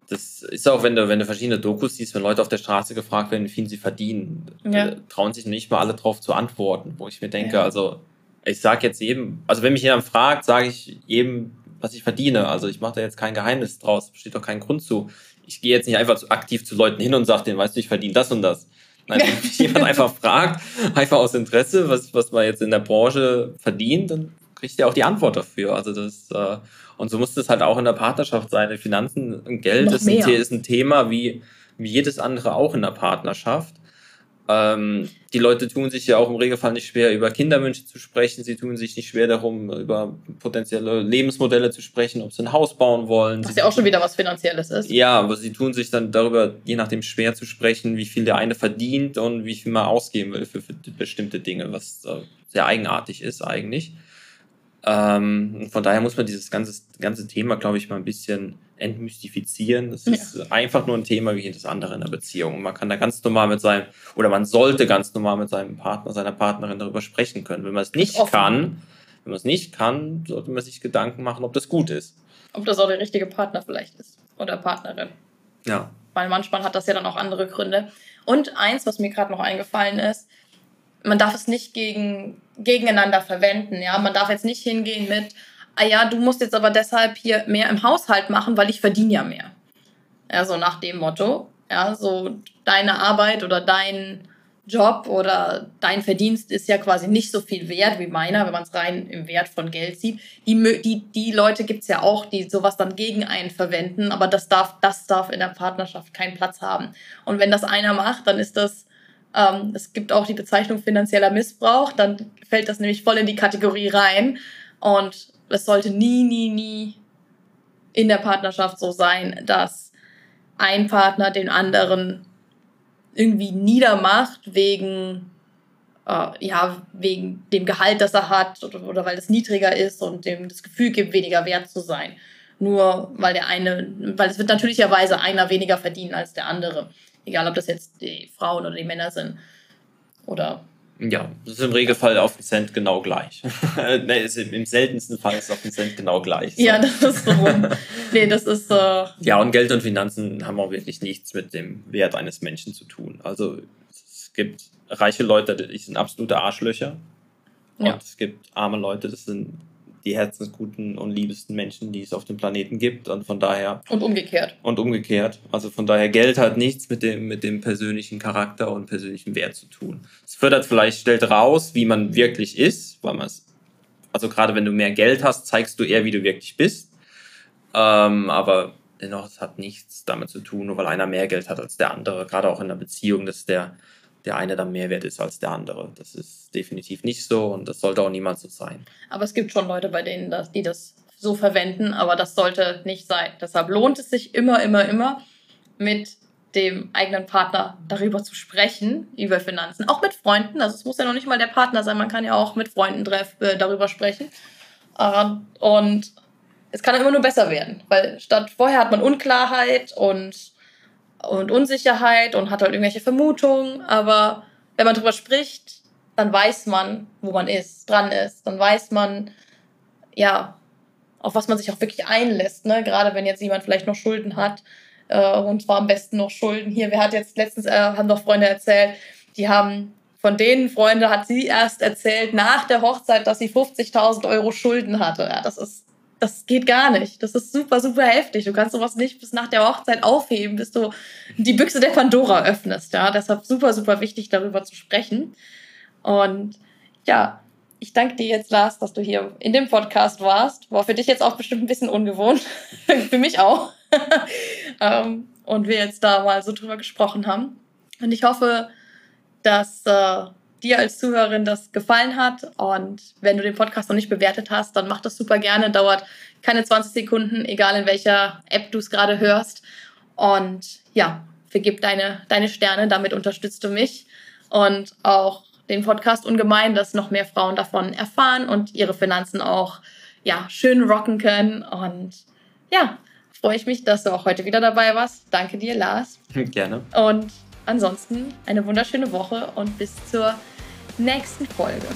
Das ist auch, wenn du, wenn du verschiedene Dokus siehst, wenn Leute auf der Straße gefragt werden, wie viel sie verdienen, ja. Äh, trauen sich nicht mal alle drauf zu antworten, wo ich mir denke, ja. also, ich sage jetzt jedem, also wenn mich jemand fragt, sage ich jedem, was ich verdiene. Also ich mache da jetzt kein Geheimnis draus, besteht doch kein Grund zu ich gehe jetzt nicht einfach aktiv zu Leuten hin und sage denen, weißt du, ich verdiene das und das. Nein, wenn mich jemand einfach fragt, einfach aus Interesse, was, was man jetzt in der Branche verdient, dann kriegt er auch die Antwort dafür. Also das, äh, und so muss das halt auch in der Partnerschaft sein. Finanzen und Geld ist ein, ist ein, Thema wie, wie jedes andere auch in der Partnerschaft. Ähm, die Leute tun sich ja auch im Regelfall nicht schwer, über Kinderwünsche zu sprechen. Sie tun sich nicht schwer darum, über potenzielle Lebensmodelle zu sprechen, ob sie ein Haus bauen wollen. Was ja auch schon wieder was Finanzielles ist. Ja, aber sie tun sich dann darüber, je nachdem, schwer zu sprechen, wie viel der eine verdient und wie viel man ausgeben will für, für bestimmte Dinge, was äh, sehr eigenartig ist eigentlich. Ähm, von daher muss man dieses ganze, ganze Thema, glaube ich, mal ein bisschen entmystifizieren. Das ist ja. einfach nur ein Thema wie jedes andere in der Beziehung. Man kann da ganz normal mit seinem, oder man sollte ganz normal mit seinem Partner, seiner Partnerin darüber sprechen können. Wenn man es nicht kann, wenn man es nicht kann, sollte man sich Gedanken machen, ob das gut ist. Ob das auch der richtige Partner vielleicht ist oder Partnerin. Ja. Weil manchmal hat das ja dann auch andere Gründe. Und eins, was mir gerade noch eingefallen ist, man darf es nicht gegen, gegeneinander verwenden. Ja, man darf jetzt nicht hingehen mit, ah ja, du musst jetzt aber deshalb hier mehr im Haushalt machen, weil ich verdiene ja mehr. Ja, so nach dem Motto. Ja, so deine Arbeit oder dein Job oder dein Verdienst ist ja quasi nicht so viel wert wie meiner, wenn man es rein im Wert von Geld sieht. Die, die, die Leute gibt es ja auch, die sowas dann gegen einen verwenden, aber das darf, das darf in der Partnerschaft keinen Platz haben. Und wenn das einer macht, dann ist das ähm, es gibt auch die Bezeichnung finanzieller Missbrauch, dann fällt das nämlich voll in die Kategorie rein. Und es sollte nie, nie, nie in der Partnerschaft so sein, dass ein Partner den anderen irgendwie niedermacht wegen äh, ja wegen dem Gehalt, das er hat oder, oder weil es niedriger ist und dem das Gefühl gibt, weniger wert zu sein. Nur weil der eine, weil es wird natürlicherweise einer weniger verdienen als der andere. Egal, ob das jetzt die Frauen oder die Männer sind. Oder. Ja, das ist im Regelfall auf den Cent genau gleich. nee, ist Im seltensten Fall ist es auf den Cent genau gleich. So. Ja, das ist so. nee, das ist. Äh ja, und Geld und Finanzen haben auch wirklich nichts mit dem Wert eines Menschen zu tun. Also, es gibt reiche Leute, die sind absolute Arschlöcher. Ja. Und es gibt arme Leute, das sind die herzensguten und liebsten Menschen, die es auf dem Planeten gibt. Und von daher. Und umgekehrt. Und umgekehrt. Also von daher, Geld hat nichts mit dem, mit dem persönlichen Charakter und persönlichen Wert zu tun. Es fördert vielleicht, stellt raus, wie man wirklich ist, weil man es, also gerade wenn du mehr Geld hast, zeigst du eher, wie du wirklich bist. Ähm, aber dennoch, es hat nichts damit zu tun, nur weil einer mehr Geld hat als der andere. Gerade auch in der Beziehung, dass der, der eine dann mehr wert ist als der andere. Das ist definitiv nicht so und das sollte auch niemals so sein. Aber es gibt schon Leute, bei denen das, die das so verwenden, aber das sollte nicht sein. Deshalb lohnt es sich immer, immer, immer mit dem eigenen Partner darüber zu sprechen, über Finanzen. Auch mit Freunden. Also es muss ja noch nicht mal der Partner sein, man kann ja auch mit Freunden treff, äh, darüber sprechen. Und es kann immer nur besser werden, weil statt vorher hat man Unklarheit und, und Unsicherheit und hat halt irgendwelche Vermutungen, aber wenn man drüber spricht, dann weiß man, wo man ist, dran ist, dann weiß man, ja, auf was man sich auch wirklich einlässt, ne? Gerade wenn jetzt jemand vielleicht noch Schulden hat, äh, und zwar am besten noch Schulden. Hier, wer hat jetzt letztens, äh, haben doch Freunde erzählt, die haben von denen Freunde hat sie erst erzählt nach der Hochzeit, dass sie 50.000 Euro Schulden hatte. Ja, das ist das geht gar nicht. Das ist super, super heftig. Du kannst sowas nicht bis nach der Hochzeit aufheben, bis du die Büchse der Pandora öffnest. Ja, deshalb super, super wichtig, darüber zu sprechen. Und ja, ich danke dir jetzt, Lars, dass du hier in dem Podcast warst. War für dich jetzt auch bestimmt ein bisschen ungewohnt. für mich auch. Ähm, und wir jetzt da mal so drüber gesprochen haben. Und ich hoffe, dass äh, dir als Zuhörerin das gefallen hat. Und wenn du den Podcast noch nicht bewertet hast, dann mach das super gerne. Dauert keine 20 Sekunden, egal in welcher App du es gerade hörst. Und ja, vergib deine, deine Sterne, damit unterstützt du mich. Und auch den Podcast ungemein, dass noch mehr Frauen davon erfahren und ihre Finanzen auch ja, schön rocken können. Und ja, freue ich mich, dass du auch heute wieder dabei warst. Danke dir, Lars. Gerne. Und ansonsten eine wunderschöne Woche und bis zur nächsten Folge.